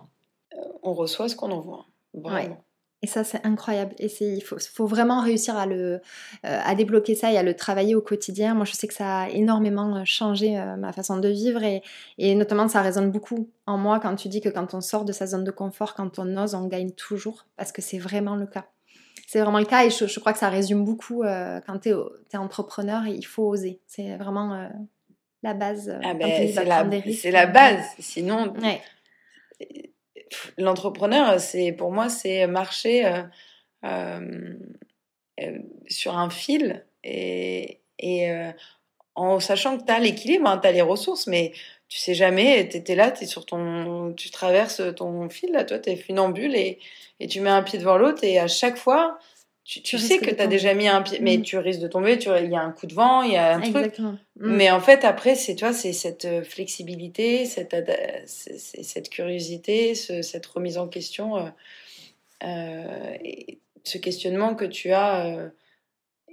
on reçoit ce qu'on envoie. Vraiment. Et ça, c'est incroyable. Et il faut, faut, vraiment réussir à, le, euh, à débloquer ça et à le travailler au quotidien. Moi, je sais que ça a énormément euh, changé euh, ma façon de vivre et, et, notamment, ça résonne beaucoup en moi quand tu dis que quand on sort de sa zone de confort, quand on ose, on gagne toujours parce que c'est vraiment le cas. C'est vraiment le cas et je, crois que ça résume beaucoup quand tu es, es, entrepreneur, il faut oser. C'est vraiment la base. Ah ben, c'est la, la, base. Sinon, ouais l'entrepreneur, c'est pour moi, c'est marcher euh, euh, euh, sur un fil et, en sachant que tu as l'équilibre, hein, tu as les ressources, mais tu sais jamais, tu es là, es sur ton, tu traverses ton fil, tu es funambule et, et tu mets un pied devant l'autre et à chaque fois, tu, sais que tu as déjà mis un pied, mais mm. tu risques de tomber, il y a un coup de vent, il y a un truc. Mm. Mais en fait, après, c'est toi, c'est cette euh, flexibilité, cette, cette curiosité, cette remise en question, euh, euh, et ce questionnement que tu as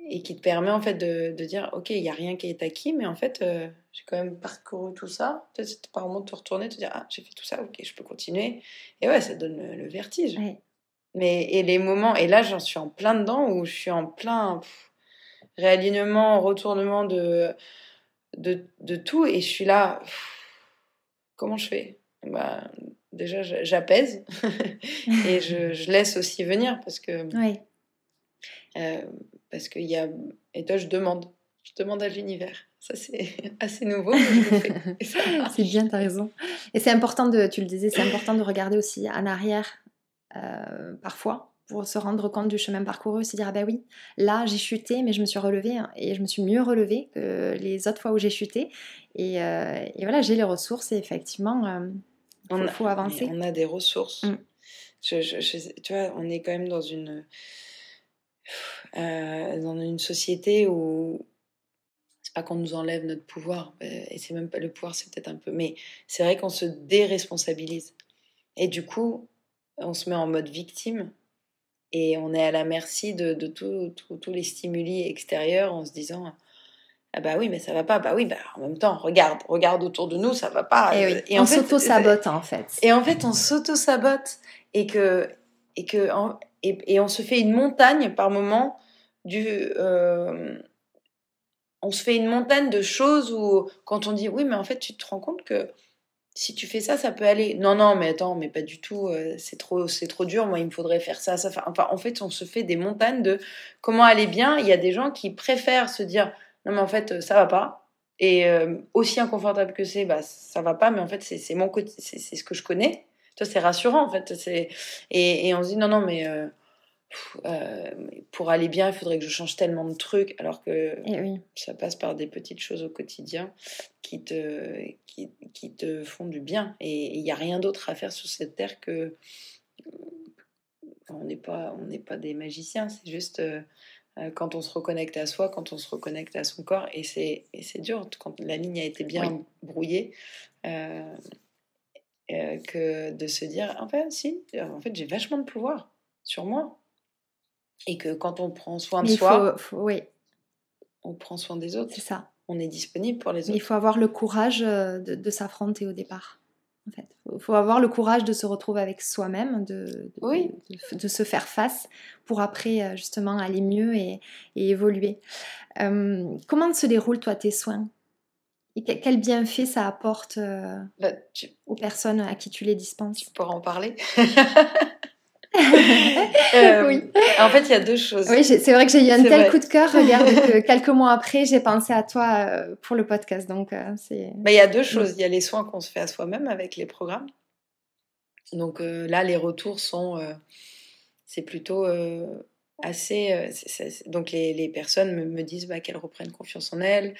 et qui te permet en fait de, de dire, ok, il n'y a rien qui est acquis, mais en fait, j'ai quand même parcouru tout ça. Peut-être c'est par moment de te retourner, te dire, ah, j'ai fait tout ça, ok, je peux continuer. Et ouais, ça donne le, vertige. Mais et les moments, et là j'en suis en plein dedans où je suis en plein réalignement, retournement de, de, de, tout et je suis là. comment je fais? Bah, Déjà j'apaise [LAUGHS] et je, je, laisse aussi venir parce que. Oui. Euh, parce qu'il y a. Et toi je demande. Je demande à l'univers. Ça, c'est [LAUGHS] assez nouveau. [LAUGHS] c'est bien, tu as raison. Et c'est important de, tu le disais, c'est important de regarder aussi en arrière euh, parfois pour se rendre compte du chemin parcouru, se dire ah ben oui, là j'ai chuté, mais je me suis relevée hein, et je me suis mieux relevée que les autres fois où j'ai chuté. Et, euh, et voilà, j'ai les ressources et effectivement, euh, il faut, avancer. On a des ressources. Mm. Je, tu vois, on est quand même dans une dans une société où c'est pas qu'on nous enlève notre pouvoir et c'est même pas le pouvoir, c'est peut-être un peu, mais c'est vrai qu'on se déresponsabilise. Et du coup, on se met en mode victime et on est à la merci de, tous les stimuli extérieurs en se disant ah bah oui mais ça va pas. Bah oui bah en même temps regarde regarde autour de nous ça va pas. Et, et on s'auto sabote en fait. et en fait on s'auto sabote et que et que et, on se fait une montagne par moment du euh, on se fait une montagne de choses où quand on dit oui mais en fait tu te rends compte que si tu fais ça, ça peut aller. Non, non, mais attends, mais pas du tout. Euh, c'est trop, c'est trop dur. Moi, il me faudrait faire ça, ça. Enfin, en fait, on se fait des montagnes de comment aller bien. Il y a des gens qui préfèrent se dire non, mais en fait, ça va pas. Et euh, aussi inconfortable que c'est, bah, ça va pas. Mais en fait, c'est mon côté, c'est ce que je connais. Toi, c'est rassurant en fait. Et, et, on se dit non, non, mais euh, euh, pour aller bien, il faudrait que je change tellement de trucs, alors que eh ça passe par des petites choses au quotidien qui te, qui, qui te font du bien. Et il n'y a rien d'autre à faire sur cette terre que. On n'est pas, on n'est pas des magiciens, c'est juste euh, euh, quand on se reconnecte à soi, quand on se reconnecte à son corps, et c'est, et c'est dur quand la ligne a été bien brouillée. que de se dire, en fait, si, en fait, j'ai vachement de pouvoir sur moi. Et que quand on prend soin de soi, oui. on prend soin des autres. C'est ça. On est disponible pour les autres. il faut avoir le courage euh, de, s'affronter au départ. En fait, il faut avoir le courage de se retrouver avec soi-même, de, oui. de, se faire face pour après euh, justement aller mieux et, évoluer. Euh, comment se déroulent toi tes soins? Et quel bienfait ça apporte bah, aux personnes à qui tu les dispenses? Tu pourras en parler [LAUGHS] [LAUGHS] Euh, oui. En fait, il y a deux choses. Oui, c'est vrai que j'ai eu un tel coup de cœur. [LAUGHS] Regarde, que quelques mois après, j'ai pensé à toi euh, pour le podcast. Donc, euh, c'est. Bah, il y a deux choses. Il y a les soins qu'on se fait à soi-même avec les programmes. Donc là, les retours sont. c'est plutôt assez. donc, les, les personnes me, me disent bah, qu'elles reprennent confiance en elles.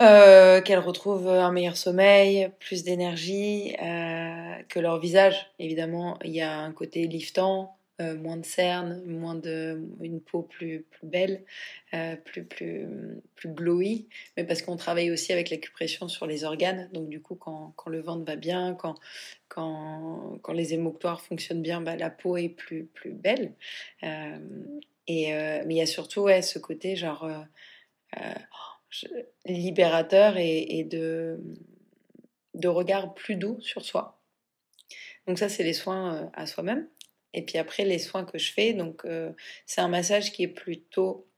Euh, qu'elles retrouvent un meilleur sommeil, plus d'énergie, euh, que leur visage, évidemment, il y a un côté liftant, euh, moins de cernes, moins de, une peau plus, plus belle, plus, plus, plus glowy, mais parce qu'on travaille aussi avec l'acupression sur les organes, donc du coup, quand, quand, le ventre va bien, quand, quand, quand les émoctoires fonctionnent bien, bah, la peau est plus, plus belle. et, mais il y a surtout ouais, ce côté genre libérateur et, de, de regard plus doux sur soi. Donc ça, c'est les soins euh, à soi-même. Et puis après, les soins que je fais, donc euh, c'est un massage qui est plutôt,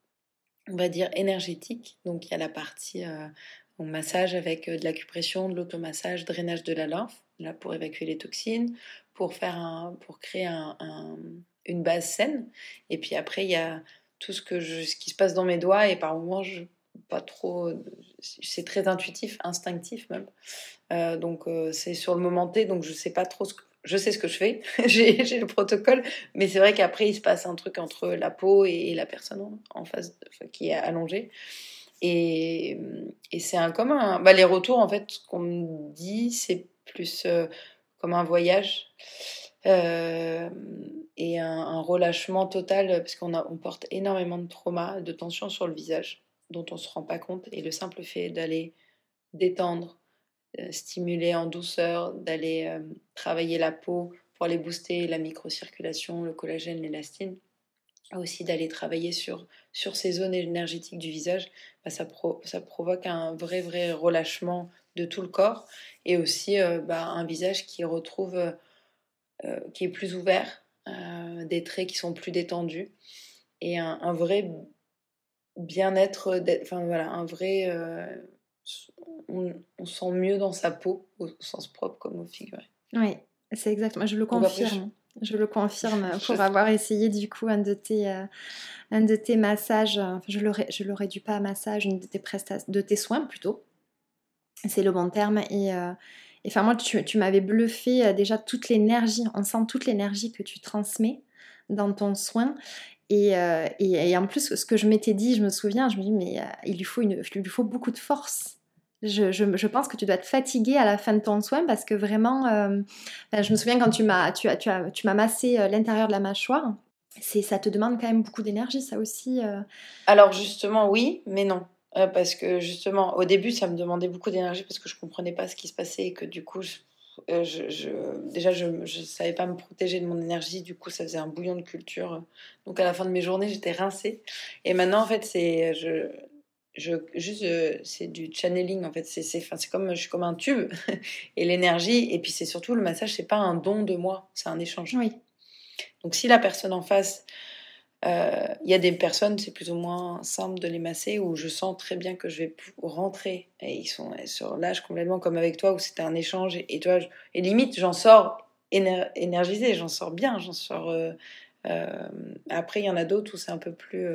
on va dire, énergétique. Donc il y a la partie euh, massage avec de l'acupression, de l'automassage, drainage de la lymphe, là pour évacuer les toxines, pour faire un, pour créer un, une base saine. Et puis après, il y a tout ce que ce qui se passe dans mes doigts et par moments je pas trop. C'est très intuitif, instinctif même. Euh, donc euh, c'est sur le moment T, donc je sais pas trop ce que. Je sais ce que je fais, [LAUGHS] j'ai le protocole, mais c'est vrai qu'après il se passe un truc entre la peau et, la personne en, face qui est allongée. Et, et c'est un commun. Bah, les retours, en fait, ce qu'on me dit, c'est plus euh, comme un voyage. et un, relâchement total parce qu'on on porte énormément de trauma, de tension sur le visage dont on ne se rend pas compte. Et le simple fait d'aller détendre, euh, stimuler en douceur, d'aller euh, travailler la peau pour aller booster la microcirculation, le collagène, l'élastine, aussi d'aller travailler sur, sur ces zones énergétiques du visage, bah, ça, provoque un vrai, vrai relâchement de tout le corps et aussi euh, bah, un visage qui retrouve, qui est plus ouvert, des traits qui sont plus détendus et un vrai bien-être, enfin voilà, un vrai. Euh, on, sent mieux dans sa peau, au sens propre comme au figuré. Oui, c'est exactement, je le confirme. [LAUGHS] Je... le confirme pour avoir essayé du coup un de tes, euh, un de tes massages, je l'aurais, je l'aurais dû pas massage, une de tes prestations, de tes soins plutôt. C'est le bon terme et, euh, enfin moi tu, tu m'avais bluffé déjà toute l'énergie, on sent toute l'énergie que tu transmets dans ton soin euh, et, en plus, ce que je m'étais dit, je me souviens, je me dis, mais euh, il, lui faut il lui faut beaucoup de force. Je, je, pense que tu dois être fatiguée à la fin de ton soin parce que vraiment, euh, je me souviens quand tu m'as tu tu as, tu m'as massé l'intérieur de la mâchoire, c'est ça te demande quand même beaucoup d'énergie, ça aussi. Alors justement, oui, mais non. parce que justement, au début, ça me demandait beaucoup d'énergie parce que je comprenais pas ce qui se passait et que du coup, je euh, je, déjà, je ne savais pas me protéger de mon énergie, du coup, ça faisait un bouillon de culture. Donc, à la fin de mes journées, j'étais rincée. Et maintenant, en fait, c'est je, je, juste, euh, c'est du channeling, en fait. C'est, c'est, c'est comme, je suis comme un tube. [LAUGHS] et l'énergie, et puis c'est surtout le massage, c'est pas un don de moi, c'est un échange. Oui. Donc, si la personne en face il euh, y a des personnes, c'est plus ou moins simple de les masser, où je sens très bien que je vais rentrer. Et ils sont sur l'âge complètement comme avec toi, où c'était un échange. Et, et limite, j'en sors énergisée, j'en sors bien, j'en sors. Euh, euh, après, il y en a d'autres où c'est un peu plus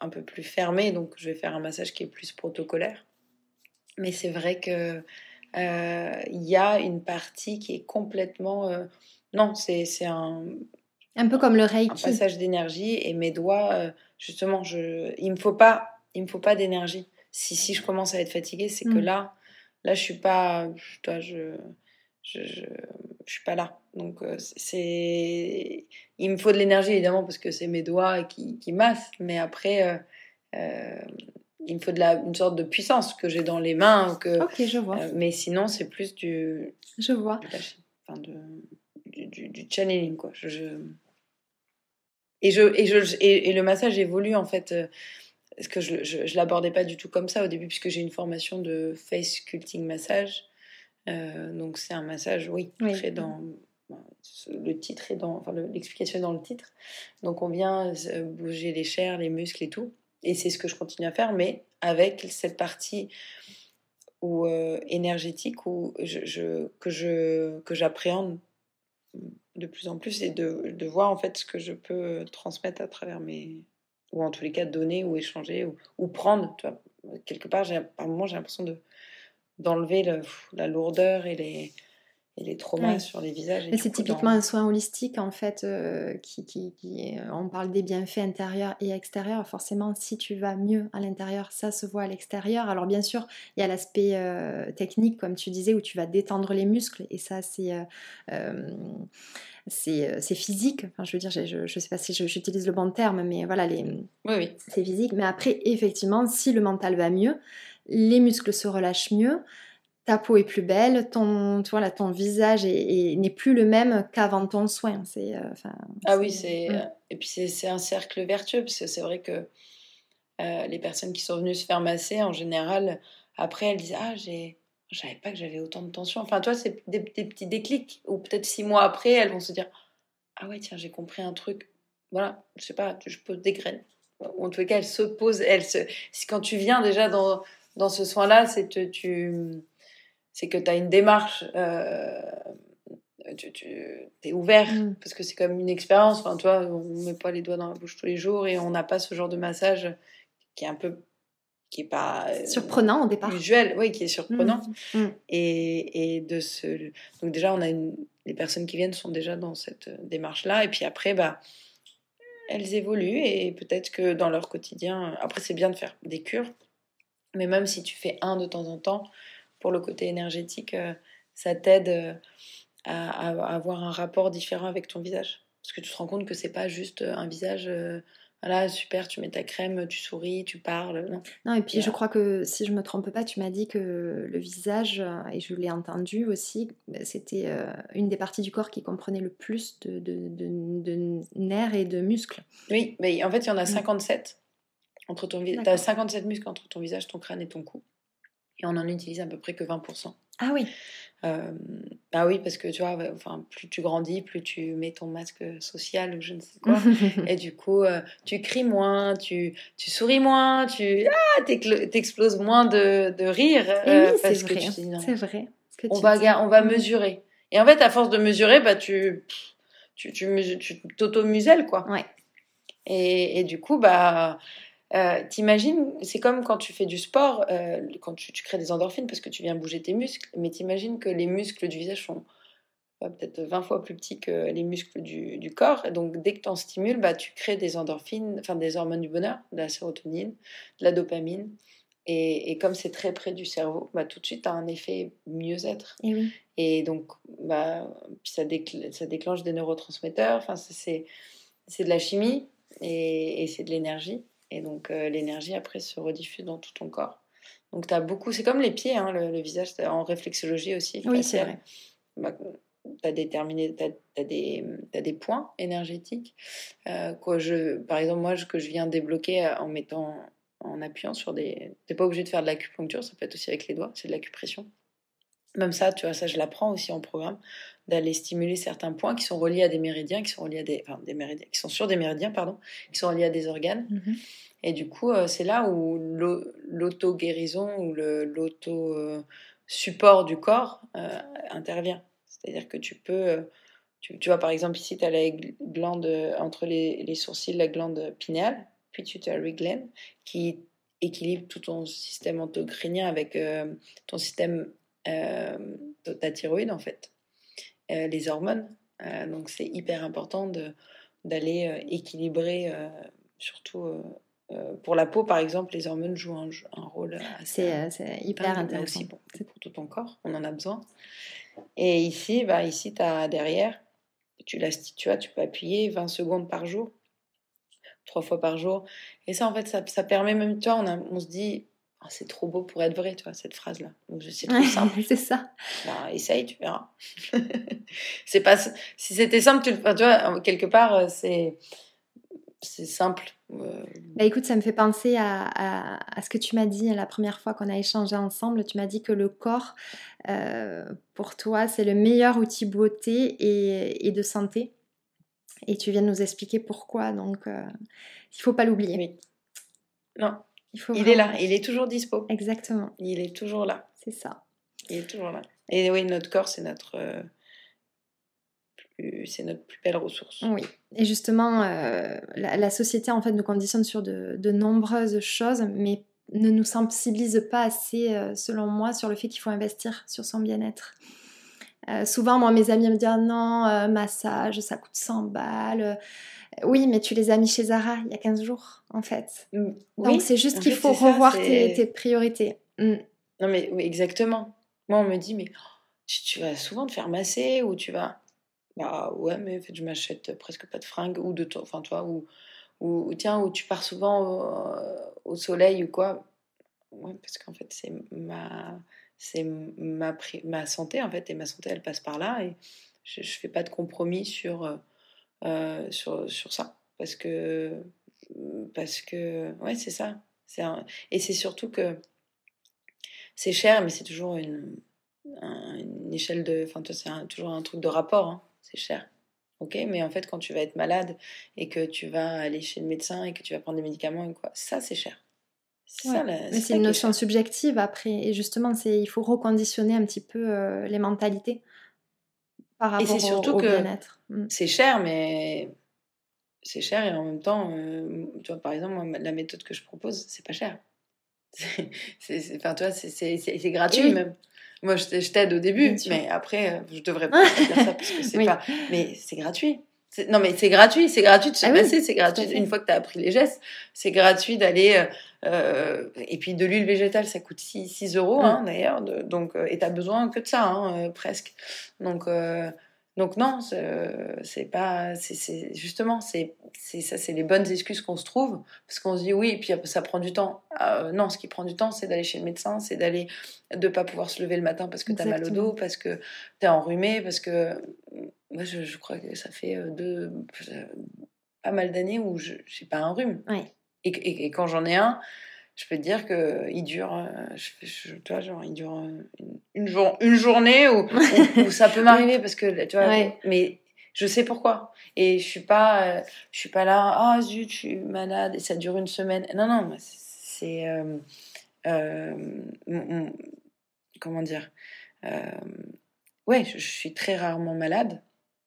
un peu plus fermé, donc je vais faire un massage qui est plus protocolaire. Mais c'est vrai que il y a une partie qui est complètement non, c'est un un peu comme le reiki. Un passage d'énergie et mes doigts, euh, justement, je, il me faut pas, il me faut pas d'énergie. Si, si je commence à être fatiguée, c'est que mm. là, là, je suis pas, je, je, je, je, suis pas là. Donc euh, c'est, il me faut de l'énergie évidemment parce que c'est mes doigts qui, qui massent, mais après. Euh, il me faut de la, une sorte de puissance que j'ai dans les mains. Que, ok, je vois. mais sinon, c'est plus du. Je vois. enfin, de, du, du, du, channeling, quoi. je, et, je, et, je, et, le massage évolue en fait. Euh, parce que je ne l'abordais pas du tout comme ça au début, puisque j'ai une formation de face sculpting massage. Euh, donc c'est un massage, oui, très dans. Le titre est dans. Enfin, l'explication est dans le titre. Donc on vient euh, bouger les chairs, les muscles et tout. Et c'est ce que je continue à faire, mais avec cette partie ou énergétique où je, je, que je que j'appréhende de plus en plus et de, voir en fait ce que je peux transmettre à travers mes ou en tous les cas donner ou échanger ou, prendre quelque part j'ai par moment j'ai l'impression de d'enlever la lourdeur et les et les traumas sur les visages. C'est typiquement un soin holistique en fait, euh, qui, qui, qui, euh, on parle des bienfaits intérieurs et extérieurs. Forcément, si tu vas mieux à l'intérieur, ça se voit à l'extérieur. Alors bien sûr, il y a l'aspect euh, technique, comme tu disais, où tu vas détendre les muscles, et ça c'est c'est physique. Enfin, je veux dire, je ne sais pas si j'utilise le bon terme, mais voilà, les... oui, oui. c'est physique. Mais après, effectivement, si le mental va mieux, les muscles se relâchent mieux ta peau est plus belle, ton, tu ton visage n'est plus le même qu'avant ton soin. C'est, euh, ah oui, c'est, euh, et puis c'est, un cercle vertueux, parce que c'est vrai que euh, les personnes qui sont venues se faire masser, en général, après, elles disent Ah, j'ai, je savais pas que j'avais autant de tension. Enfin, toi, c'est des, petits déclics, ou peut-être six mois après, elles vont se dire Ah ouais, tiens, j'ai compris un truc. Voilà, je sais pas, je pose des graines. En tout cas, elles se posent, elles se... Quand tu viens déjà dans, dans ce soin-là, c'est que tu c'est que tu as une démarche, euh, tu, es ouvert, mm. parce que c'est comme une expérience. Enfin, toi, on ne met pas les doigts dans la bouche tous les jours et on n'a pas ce genre de massage qui est un peu qui est pas euh, surprenant au départ usuel oui qui est surprenant mm. Mm. Et, et, de ce donc déjà on a une... les personnes qui viennent sont déjà dans cette démarche là et puis après bah elles évoluent et peut-être que dans leur quotidien après c'est bien de faire des cures mais même si tu fais un de temps en temps pour le côté énergétique, euh, ça t'aide euh, à, avoir un rapport différent avec ton visage. Parce que tu te rends compte que c'est pas juste un visage euh, voilà, super, tu mets ta crème, tu souris, tu parles. Non, non et puis je crois que si je me trompe pas, tu m'as dit que le visage, et je l'ai entendu aussi, c'était une des parties du corps qui comprenait le plus de, de, nerfs et de muscles. Oui, mais en fait, il y en a 57. Mm. Entre ton Tu as 57 muscles entre ton visage, ton crâne et ton cou et on en utilise à peu près que 20%. Ah oui euh, Ah oui, parce que tu vois, enfin, plus tu grandis, plus tu mets ton masque social ou je ne sais quoi. [LAUGHS] et du coup, euh, tu cries moins, tu, tu souris moins, tu ah, t'exploses moins de, de rire. Euh, parce que C'est vrai. on, va, on va mesurer. Et en fait, à force de mesurer, bah, tu tu, tu, tu t'auto-muselles, quoi. Ouais. Et, et, du coup, bah, euh, t'imagines, c'est comme quand tu fais du sport, euh, quand tu, crées des endorphines parce que tu viens bouger tes muscles, mais t'imagines que les muscles du visage sont euh, peut-être 20 fois plus petits que les muscles du, corps. Et donc, dès que tu en stimules, bah, tu crées des endorphines, enfin des hormones du bonheur, de la sérotonine, de la dopamine. Et, comme c'est très près du cerveau, bah, tout de suite, tu as un effet mieux-être. Et, donc, bah, ça, ça déclenche des neurotransmetteurs. Enfin, c'est de la chimie et c'est de l'énergie. Et donc euh, l'énergie après se rediffuse dans tout ton corps. Donc tu as beaucoup, c'est comme les pieds, hein, le, visage, en réflexologie aussi. Oui, c'est vrai. Bah, tu as, déterminé, as, des, as des points énergétiques. Euh, quoi, je, par exemple, moi, que je viens débloquer en mettant, en appuyant sur des. Tu pas obligé de faire de l'acupuncture, ça peut être aussi avec les doigts, c'est de l'acupression. Même ça, tu vois, ça je l'apprends aussi en programme, d'aller stimuler certains points qui sont reliés à des méridiens, qui sont reliés à des, enfin, des méridiens, qui sont sur des méridiens, pardon, qui sont reliés à des organes. Mhm. Et du coup, euh, c'est là où l'auto-guérison ou l'auto-support du corps euh, intervient. C'est-à-dire que tu peux, tu, vois, par exemple, ici, tu as la glande entre les, les, sourcils, la glande pinéale, pituitary gland, qui équilibre tout ton système endocrinien avec euh, ton système euh, ta thyroïde en fait, euh, les hormones. Euh, donc c'est hyper important d'aller équilibrer, surtout pour la peau par exemple, les hormones jouent un, rôle assez c'est hyper intéressant. Aussi pour, pour, tout ton corps, on en a besoin. Et ici, bah, ici tu as derrière, tu, la, tu, vois, tu peux appuyer 20 secondes par jour, trois fois par jour. Et ça, en fait, ça, ça permet même, toi, on, on se dit, ah, c'est trop beau pour être vrai, tu vois, cette phrase-là. Donc, c'est trop simple. [LAUGHS] c'est ça. Bah, essaye, tu verras. [LAUGHS] c'est pas, si c'était simple, tu, tu, vois, quelque part, euh, c'est, c'est simple. Euh. Bah, écoute, ça me fait penser à, à, ce que tu m'as dit la première fois qu'on a échangé ensemble. Tu m'as dit que le corps, euh, pour toi, c'est le meilleur outil beauté et, et, de santé. Et tu viens de nous expliquer pourquoi. Donc, il faut pas l'oublier. Oui. Non, il, est là, il est toujours dispo. Exactement. Il est toujours là. C'est ça. Il est toujours là. Et oui, notre corps, c'est notre euh, plus, c'est notre plus belle ressource. Oui. Et justement, euh, la, société en fait nous conditionne sur de, de nombreuses choses, mais ne nous sensibilise pas assez, euh, selon moi, sur le fait qu'il faut investir sur son bien-être. Souvent, moi, mes amis me disent ah non, massage, ça coûte 100 balles. Oui, mais tu les as mis chez Zara il y a 15 jours, en fait. Mm, Donc, c'est juste qu'il faut revoir tes, priorités. Mm. Non, mais oui, exactement. Moi, on me dit, mais tu, vas souvent te faire masser ou tu vas. Bah ouais, mais en fait, je m'achète presque pas de fringues ou de. Enfin, toi, ou, ou tiens, ou tu pars souvent au, soleil ou quoi. Ouais, parce qu'en fait, c'est ma. C'est ma, ma santé, en fait, et ma santé, elle passe par là, et je, ne fais pas de compromis sur, euh, sur, sur ça. Parce que. Parce que. Ouais, c'est ça. Un, et c'est surtout que c'est cher, mais c'est toujours une, une échelle de. Enfin, c'est toujours un truc de rapport. Hein. C'est cher. Ok, mais en fait, quand tu vas être malade et que tu vas aller chez le médecin et que tu vas prendre des médicaments et quoi, ça, c'est cher. C'est mais c'est une notion subjective après. Et justement, c'est il faut reconditionner un petit peu euh, les mentalités par rapport et c'est surtout que mm. C'est cher, mais c'est cher et en même temps, euh, tu vois, par exemple, la méthode que je propose, c'est pas cher. [LAUGHS] C'est, enfin, toi, c'est gratuit même. Moi, je t'aide au début, mais après, euh, je devrais pas dire ça parce que c'est pas. Mais c'est gratuit. Non, mais c'est gratuit, c'est gratuit de se ah passer, c'est gratuit. Une fois que tu as appris les gestes, c'est gratuit d'aller. Euh, euh, et puis de l'huile végétale, ça coûte 6, 6 euros hein, d'ailleurs. Donc, et tu besoin que de ça, hein, presque. Donc, donc non, c'est pas, c'est justement, c'est ça, c'est les bonnes excuses qu'on se trouve parce qu'on se dit oui, et puis ça prend du temps. Euh, non, ce qui prend du temps, c'est d'aller chez le médecin, c'est d'aller de pas pouvoir se lever le matin parce que tu as mal au dos, parce que tu es enrhumé, parce que moi je, crois que ça fait euh, deux, pas mal d'années où je n'ai pas un rhume. et, quand j'en ai un, je peux te dire que il dure, euh, je, tu vois, genre, il dure euh, une, jour, une journée où, [LAUGHS] ça peut m'arriver parce que, tu vois, mais je sais pourquoi. Et je suis pas, euh, je suis pas là, ah oh, zut, je suis malade et ça dure une semaine. Non, non, c'est, comment dire, ouais, je, suis très rarement malade.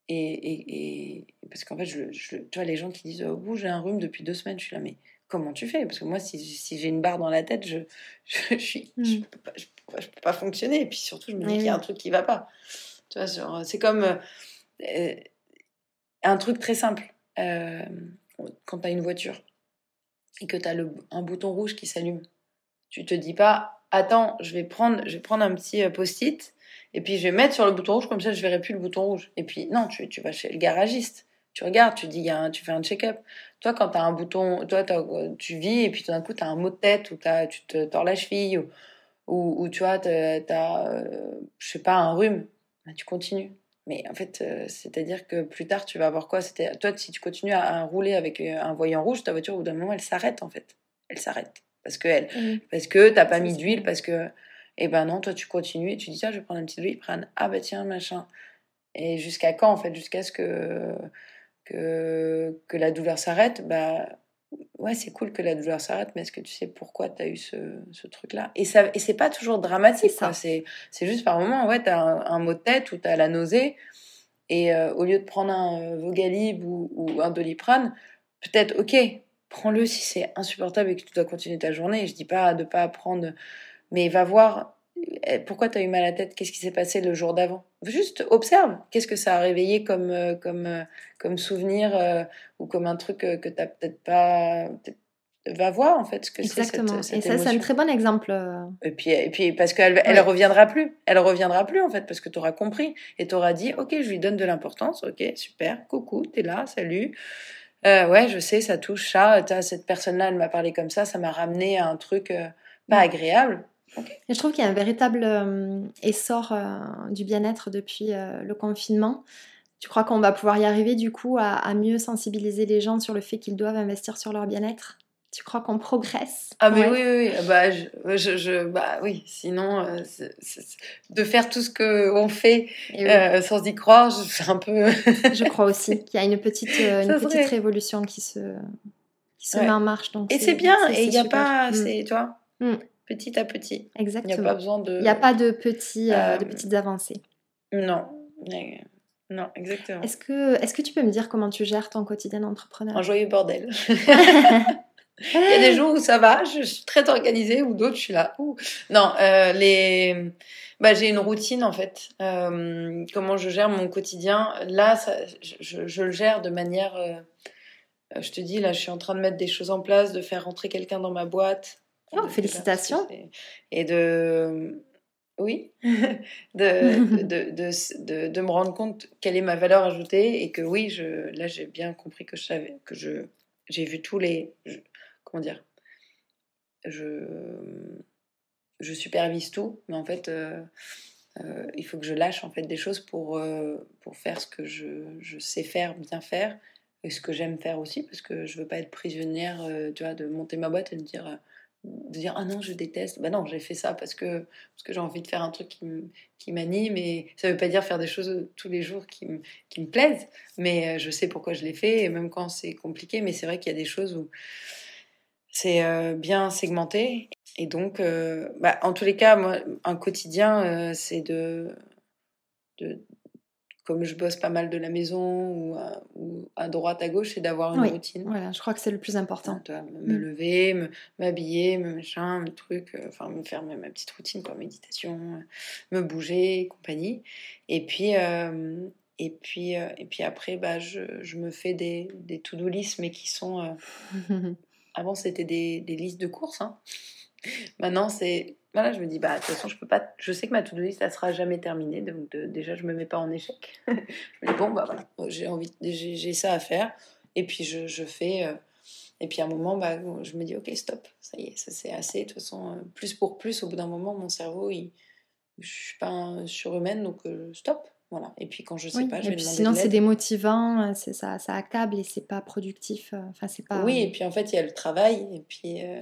Et, et, et parce qu'en fait, je, je, tu vois, les gens qui disent, oh, j'ai un rhume depuis deux semaines, je suis là, mais comment tu fais? Parce que moi, si, si j'ai une barre dans la tête, je, je, suis, je, peux pas, je, peux pas, fonctionner. Et puis surtout, je me dis qu'il y a un truc qui va pas. Tu vois, c'est comme euh, euh, un truc très simple. Euh, quand tu as une voiture et que tu as un bouton rouge qui s'allume, tu te dis pas, attends, je vais prendre, je vais prendre un petit post-it et puis je vais mettre sur le bouton rouge, comme ça je verrai plus le bouton rouge. Et puis non, tu, tu vas chez le garagiste tu regardes, tu dis, y a tu fais un check-up. Toi, quand tu as un bouton, toi, tu vis et puis tout d'un coup, tu as un mot de tête ou as, tu te tords la cheville ou, ou, tu vois, tu as, euh, je sais pas, un rhume, bah, tu continues. Mais en fait, euh, c'est-à-dire que plus tard, tu vas avoir quoi? Toi, si tu continues à, rouler avec euh, un voyant rouge, ta voiture, au bout d'un moment, elle s'arrête en fait. Elle s'arrête. Parce que, elle, mmh. parce que t'as pas mis d'huile, parce que. Eh ben non, toi, tu continues et tu dis, tiens, je vais prendre un petit huile, prendre, ah bah tiens, machin. Et jusqu'à quand, en fait? Jusqu'à ce que que, que la douleur s'arrête, bah ouais, c'est cool que la douleur s'arrête, mais est-ce que tu sais pourquoi tu as eu ce, ce truc-là? Et, ça, et c'est pas toujours dramatique, c'est C'est juste par moment, ouais, tu as un, mot de tête ou tu as la nausée, et euh, au lieu de prendre un euh, Vogalib ou, ou, un Doliprane, peut-être, ok, prends-le si c'est insupportable et que tu dois continuer ta journée. Je dis pas de pas prendre, mais va voir pourquoi tu as eu mal à la tête? Qu'est-ce qui s'est passé le jour d'avant? Juste observe. Qu'est-ce que ça a réveillé comme, euh, comme, euh, comme souvenir euh, ou comme un truc que tu n'as peut-être pas. Va voir en fait ce que c'est Exactement. et ça, c'est un très bon exemple. Et puis, et puis parce qu'elle elle reviendra plus. Elle reviendra plus en fait parce que tu auras compris et tu auras dit Ok, je lui donne de l'importance. Ok, super, coucou, t'es là, salut. ouais, je sais, ça touche ça. Cette personne-là, elle m'a parlé comme ça, ça m'a ramené à un truc pas agréable je trouve qu'il y a un véritable euh, essor euh, du bien-être depuis euh, le confinement. Tu crois qu'on va pouvoir y arriver du coup à, mieux sensibiliser les gens sur le fait qu'ils doivent investir sur leur bien-être? Tu crois qu'on progresse? Ah mais oui, oui, oui. Bah, je, bah oui, sinon, de faire tout ce qu'on fait sans y croire, c'est un peu... je crois aussi qu'il y a une petite, [LAUGHS] une petite révolution qui se, qui se met en marche. Donc et c'est bien, et il n'y a pas... Mm. Tu vois. Mm petit à petit. Exactement. Il n'y a pas besoin de. Il n'y a pas de, petits, euh, de euh, petites avancées. Non. Non, exactement. Est-ce que, est que tu peux me dire comment tu gères ton quotidien d'entrepreneur? Un joyeux bordel. [LAUGHS] Il y a des jours où ça va, je suis très organisée, ou d'autres, je suis là. Ouh. Non, euh, les... bah, j'ai une routine en fait. Euh, comment je gère mon quotidien? Là, ça, je, je, le gère de manière. Euh, je te dis, là, je suis en train de mettre des choses en place, de faire rentrer quelqu'un dans ma boîte. Oh, félicitations Et de. Oui, [LAUGHS] [LAUGHS] de, de, de, de, me rendre compte quelle est ma valeur ajoutée et que oui, je, là j'ai bien compris que je savais, que je, j'ai vu tous les, comment dire, je, je supervise tout, mais en fait, euh, euh, il faut que je lâche en fait des choses pour, euh, pour faire ce que je, je, sais faire, bien faire, et ce que j'aime faire aussi, parce que je veux pas être prisonnière, tu vois, de monter ma boîte et de dire, de dire ah non je déteste bah non j'ai fait ça parce que parce que j'ai envie de faire un truc qui m'anime et ça veut pas dire faire des choses tous les jours qui, qui me plaisent mais je sais pourquoi je l'ai fait et même quand c'est compliqué mais c'est vrai qu'il y a des choses où c'est euh, bien segmenté. Et donc, euh, bah, en tous les cas, moi, un quotidien, euh, c'est de, de, comme je bosse pas mal de la maison ou à, ou à droite, à gauche, c'est d'avoir une routine. Voilà, je crois que c'est le plus important. me, mm. lever, m'habiller, me, machin, me truc, enfin me faire ma, petite routine, quoi, méditation, me bouger, compagnie. Et puis, et puis, et puis après, bah, je, je me fais des, des to-do list, mais qui sont [LAUGHS] Avant, c'était des, listes de courses. Hein. Maintenant, c'est. Voilà, je me dis, bah, de toute façon, je peux pas. Je sais que ma to-do list, elle sera jamais terminée. Donc, déjà, je me mets pas en échec. [LAUGHS] je me dis, bon, bah voilà, j'ai envie, j'ai ça à faire. Et puis, je, je fais. Euh, et puis, à un moment, bah, je me dis, ok, stop, ça y est, ça c'est assez. De toute façon, euh, plus pour plus, au bout d'un moment, mon cerveau, il, je suis pas surhumaine, donc euh, stop. Voilà. Et puis quand je sais pas, je vais Sinon, c'est démotivant, euh, ça, ça accable et c'est pas productif. Enfin, c'est pas. Oui, et puis en fait, il y a le travail et puis euh,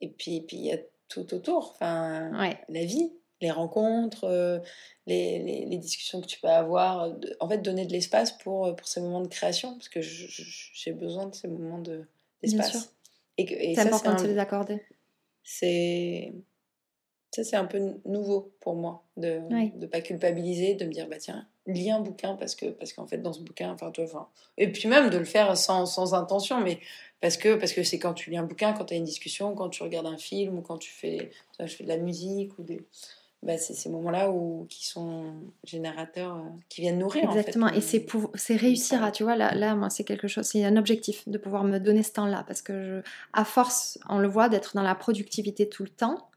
et puis puis il y a tout autour. Enfin, la vie, les rencontres, les, les, discussions que tu peux avoir. en fait, donner de l'espace pour pour ces moments de création parce que j'ai besoin de ces moments de d'espace. Et, et c'est important de les accorder. C'est ça, c'est un peu nouveau pour moi de ne pas culpabiliser, de me dire, bah tiens, lis un bouquin parce que parce qu'en fait, dans ce bouquin, enfin, toi, enfin, et puis même de le faire sans, sans intention, mais parce que parce que c'est quand tu lis un bouquin, quand tu as une discussion, quand tu regardes un film ou quand tu fais, je fais de la musique ou des. Bah, c'est ces moments-là où qui sont générateurs, euh, qui viennent nourrir. Exactement, en fait, et c'est pour, c'est réussir à, tu vois, là, là moi, c'est quelque chose, c'est un objectif de pouvoir me donner ce temps-là, parce que je, à force, on le voit, d'être dans la productivité tout le temps,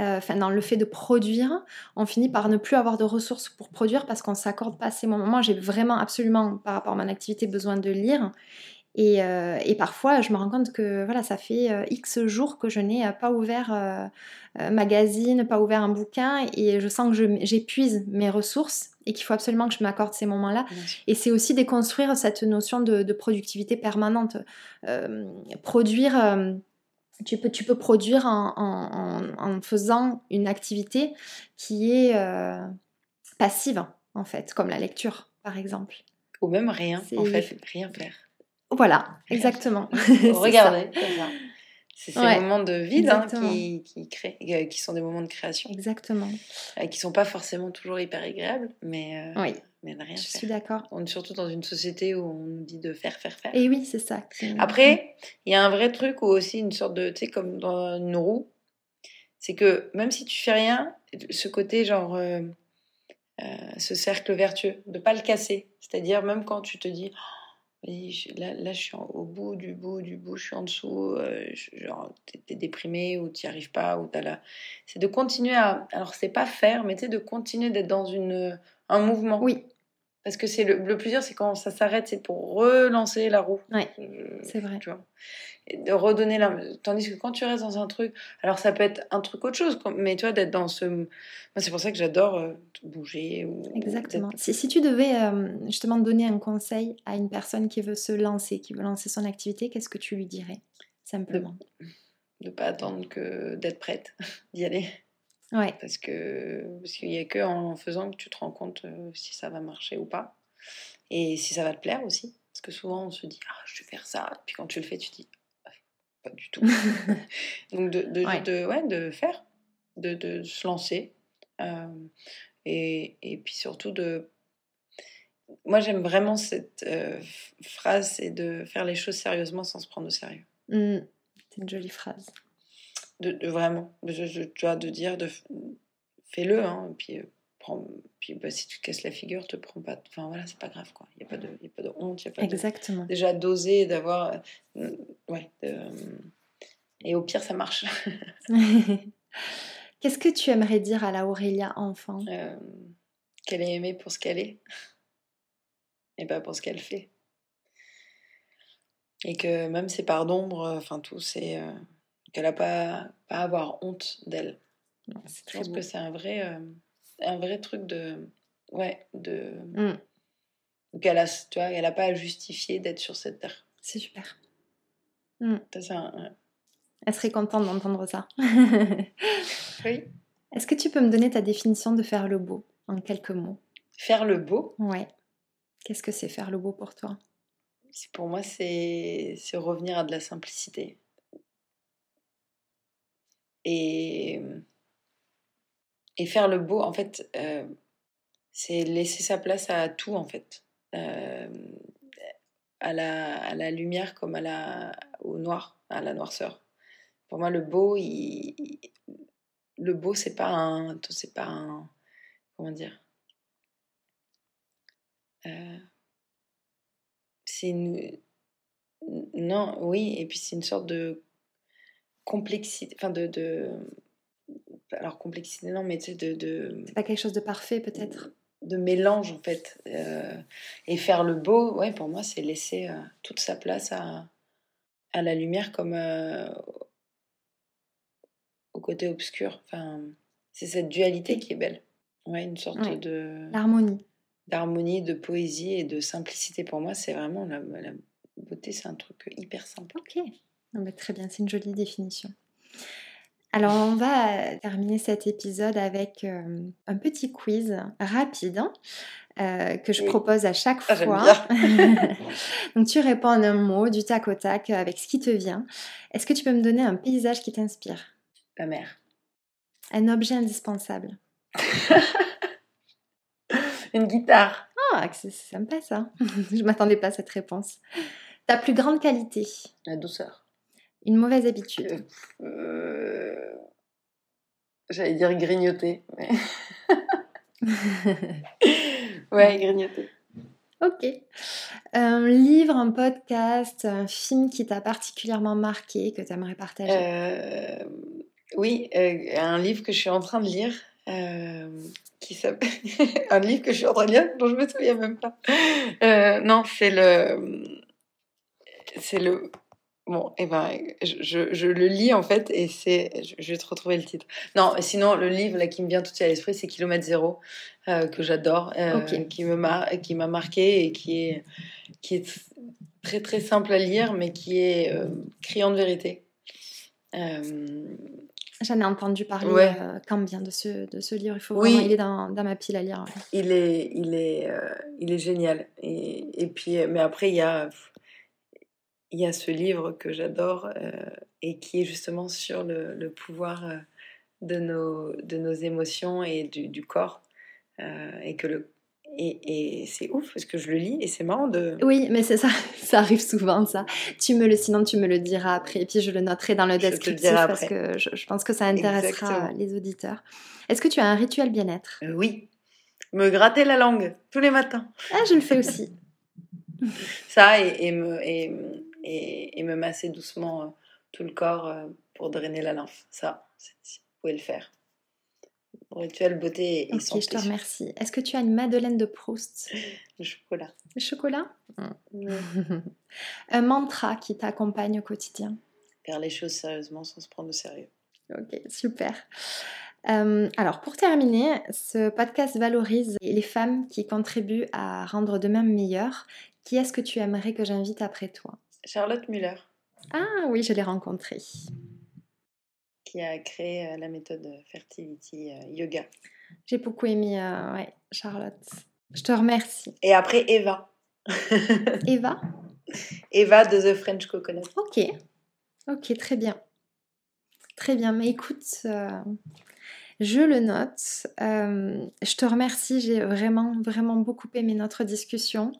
euh, enfin dans le fait de produire, on finit par ne plus avoir de ressources pour produire parce qu'on s'accorde pas ces moments. Moi, j'ai vraiment absolument, par rapport à mon activité, besoin de lire. Et, euh, et, parfois, je me rends compte que voilà, ça fait euh, X jours que je n'ai pas ouvert euh, magazine, pas ouvert un bouquin, et je sens que j'épuise mes ressources et qu'il faut absolument que je m'accorde ces moments-là. Et c'est aussi déconstruire cette notion de, de productivité permanente. produire tu peux, tu peux produire en, faisant une activité qui est euh, passive, en fait, comme la lecture, par exemple. Ou même rien, en fait, rien faire. Voilà, [LAUGHS] exactement. [LAUGHS] Regardez, c'est ces moments de vide hein, qui, qui, créent, euh, qui sont des moments de création. Exactement. Euh, qui sont pas forcément toujours hyper agréables, mais, euh, oui. mais rien Je suis d'accord. On est surtout dans une société où on nous dit de faire, faire, faire. Et oui, c'est ça. Après, il y a un vrai truc ou aussi une sorte de, tu sais, comme dans une roue, c'est que même si tu fais rien, ce côté genre, ce cercle vertueux, de pas le casser. C'est-à-dire même quand tu te dis, là, là, je suis au bout du bout du bout, je suis en dessous, euh, genre, t'es, déprimé ou t'y arrives pas, ou t'as là. C'est de continuer à. Alors, c'est pas faire, mais tu de continuer d'être dans une, un mouvement. Oui. Parce que c'est le, le plus dur, c'est quand ça s'arrête, c'est pour relancer la roue. Oui, c'est vrai. Tu vois de redonner la. Tandis que quand tu restes dans un truc, alors ça peut être un truc autre chose, mais tu vois, d'être dans ce. c'est pour ça que j'adore euh, bouger. Ou... Exactement. Si, si, tu devais euh, justement donner un conseil à une personne qui veut se lancer, qui veut lancer son activité, qu'est-ce que tu lui dirais Simplement? De ne pas attendre que d'être prête [LAUGHS] d'y aller. Ouais. Parce que parce qu'il n'y a que en faisant que tu te rends compte euh, si ça va marcher ou pas. Et si ça va te plaire aussi. Parce que souvent on se dit, ah, je vais faire ça. Puis quand tu le fais, tu te dis, pas du tout. [LAUGHS] [LAUGHS] Donc de, de, ouais. de, ouais, de faire, de, de se lancer. Euh, et, et, puis surtout de... moi, j'aime vraiment cette euh, phrase, c'est de faire les choses sérieusement sans se prendre au sérieux. Mmh. C'est une jolie phrase. De, vraiment, de, tu vois, de dire, de fais-le, hein, puis, puis bah, si tu te casses la figure, te prends pas, enfin voilà, c'est pas grave, quoi. Il n'y a, pas de, y a pas de honte, il a pas Exactement. déjà d'oser, d'avoir, ouais, et au pire, ça marche. [LAUGHS] Qu'est-ce que tu aimerais dire à la Aurélia enfant Qu'elle est aimée pour ce qu'elle est et pas pour ce qu'elle fait. Et que même ses parts d'ombre, enfin tout, c'est qu'elle n'a pas, à avoir honte d'elle. Je pense que c'est un vrai, un vrai truc de. Ouais, de. Mmh. qu'elle a, tu vois, elle n'a pas à justifier d'être sur cette terre. C'est super. Mmh. Ça, Elle serait contente d'entendre ça. oui. [LAUGHS] Est-ce que tu peux me donner ta définition de faire le beau en quelques mots? Faire le beau? Ouais. Qu'est-ce que c'est faire le beau pour toi? Pour moi, c'est revenir à de la simplicité. Et, et faire le beau, en fait, euh, c'est laisser sa place à tout, en fait. Euh, à, la, à la lumière comme à la, au noir, à la noirceur. Pour moi, le beau, il, le beau, c'est pas un. C'est pas un. Comment dire euh, C'est une. Non, oui, et puis c'est une sorte de complexité. Enfin, de. de alors, complexité, non, mais tu sais, de. de c'est pas quelque chose de parfait, peut-être? de mélange en fait. Euh, et faire le beau, ouais, pour moi, c'est laisser euh, toute sa place à, à la lumière comme au côté obscur. Enfin, c'est cette dualité qui est belle. Ouais, une sorte de. L'harmonie. D'harmonie, de poésie et de simplicité. Pour moi, c'est vraiment la, beauté, c'est un truc hyper simple. Ok. Très bien, c'est une jolie définition. Alors, on va terminer cet épisode avec euh, un petit quiz rapide. Hein, euh, que je propose à chaque ah, fois. [LAUGHS] Donc tu réponds en un mot, du tac au tac, avec ce qui te vient. Est-ce que tu peux me donner un paysage qui t'inspire? La mer. Un objet indispensable. [LAUGHS] Une guitare. Ah, c'est sympa ça. [LAUGHS] Je m'attendais pas à cette réponse. Ta plus grande qualité? La douceur. Une mauvaise habitude euh, euh, J'allais dire grignoter. Mais... [LAUGHS] ouais, grignoter. Ok. Un livre, un podcast, un film qui t'a particulièrement marqué, que tu aimerais partager? Euh, oui, euh, un livre que je suis en train de lire. Euh, qui s'appelle [LAUGHS] un livre que je suis en train de lire dont je me souviens même pas. Euh, non, c'est le c'est le bon et eh ben je, je, le lis en fait et c'est je, vais te retrouver le titre. Non, sinon le livre là qui me vient tout de suite à l'esprit c'est Kilomètre zéro que j'adore qui me mar qui m'a marqué et qui est qui est très très simple à lire mais qui est criant de vérité. J'en ai entendu parler quand euh, bien de ce, de ce livre. Il faut vraiment, il est dans, dans, ma pile à lire. Il est, il est, euh, il est génial. Et, et, puis, mais après, il y a, il y a ce livre que j'adore euh, et qui est justement sur le, le pouvoir de, nos, de nos émotions et du, du corps. et que le, et, c'est ouf parce que je le lis et c'est marrant de. Oui, mais c'est ça, [LAUGHS] ça arrive souvent ça. Tu me le, sinon tu me le diras après et puis je le noterai dans le descriptif parce que je, pense que ça intéressera les auditeurs. Est-ce que tu as un rituel bien-être? Euh, Oui, me gratter la langue tous les matins. Ah, je le fais aussi. [LAUGHS] ça et, me, et, me masser doucement euh, tout le corps euh, pour drainer la lymphe. Ça, vous pouvez le faire. Rituel beauté et Ok, je te remercie. Est-ce que tu as une Madeleine de Proust? [LAUGHS] Le chocolat. Le chocolat? [LAUGHS] Un mantra qui t'accompagne au quotidien? Faire les choses sérieusement sans se prendre au sérieux. Ok, super. Euh, alors, pour terminer, ce podcast valorise les femmes qui contribuent à rendre demain meilleur. Qui est-ce que tu aimerais que j'invite après toi? Charlotte Muller. Ah oui, je l'ai rencontrée qui a créé euh, la méthode Fertility euh, Yoga. J'ai beaucoup aimé euh, ouais, Charlotte. Je te remercie. Et après Eva. [LAUGHS] Eva? Eva de The French Coconut. Ok. Ok, très bien. Très bien. Mais écoute, Je le note. Euh, je te remercie, j'ai vraiment, vraiment beaucoup aimé notre discussion.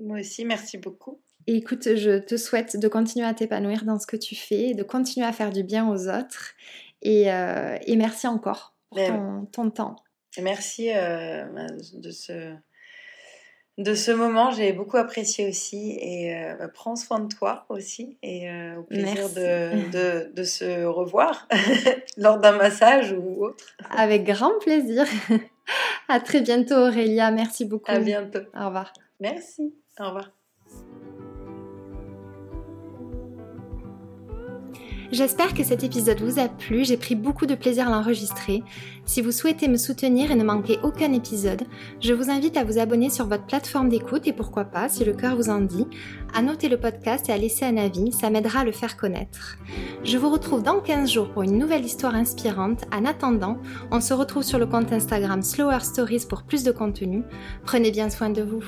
Moi aussi, merci beaucoup. Et écoute, je te souhaite de continuer à t'épanouir dans ce que tu fais, de continuer à faire du bien aux autres. Et, euh, merci encore pour ben, ton, temps. Merci euh, de ce de ce moment. J'ai beaucoup apprécié aussi. Et euh, bah, prends soin de toi aussi. Et au plaisir de, de, se revoir [LAUGHS] lors d'un massage ou autre. Avec grand plaisir. [LAUGHS] à très bientôt, Aurélia. Merci beaucoup. À bientôt. Au revoir. Merci. Au revoir. J'espère que cet épisode vous a plu, j'ai pris beaucoup de plaisir à l'enregistrer. Si vous souhaitez me soutenir et ne manquer aucun épisode, je vous invite à vous abonner sur votre plateforme d'écoute et pourquoi pas, si le cœur vous en dit, à noter le podcast et à laisser un avis, ça m'aidera à le faire connaître. Je vous retrouve dans 15 jours pour une nouvelle histoire inspirante. En attendant, on se retrouve sur le compte Instagram Slower Stories pour plus de contenu. Prenez bien soin de vous.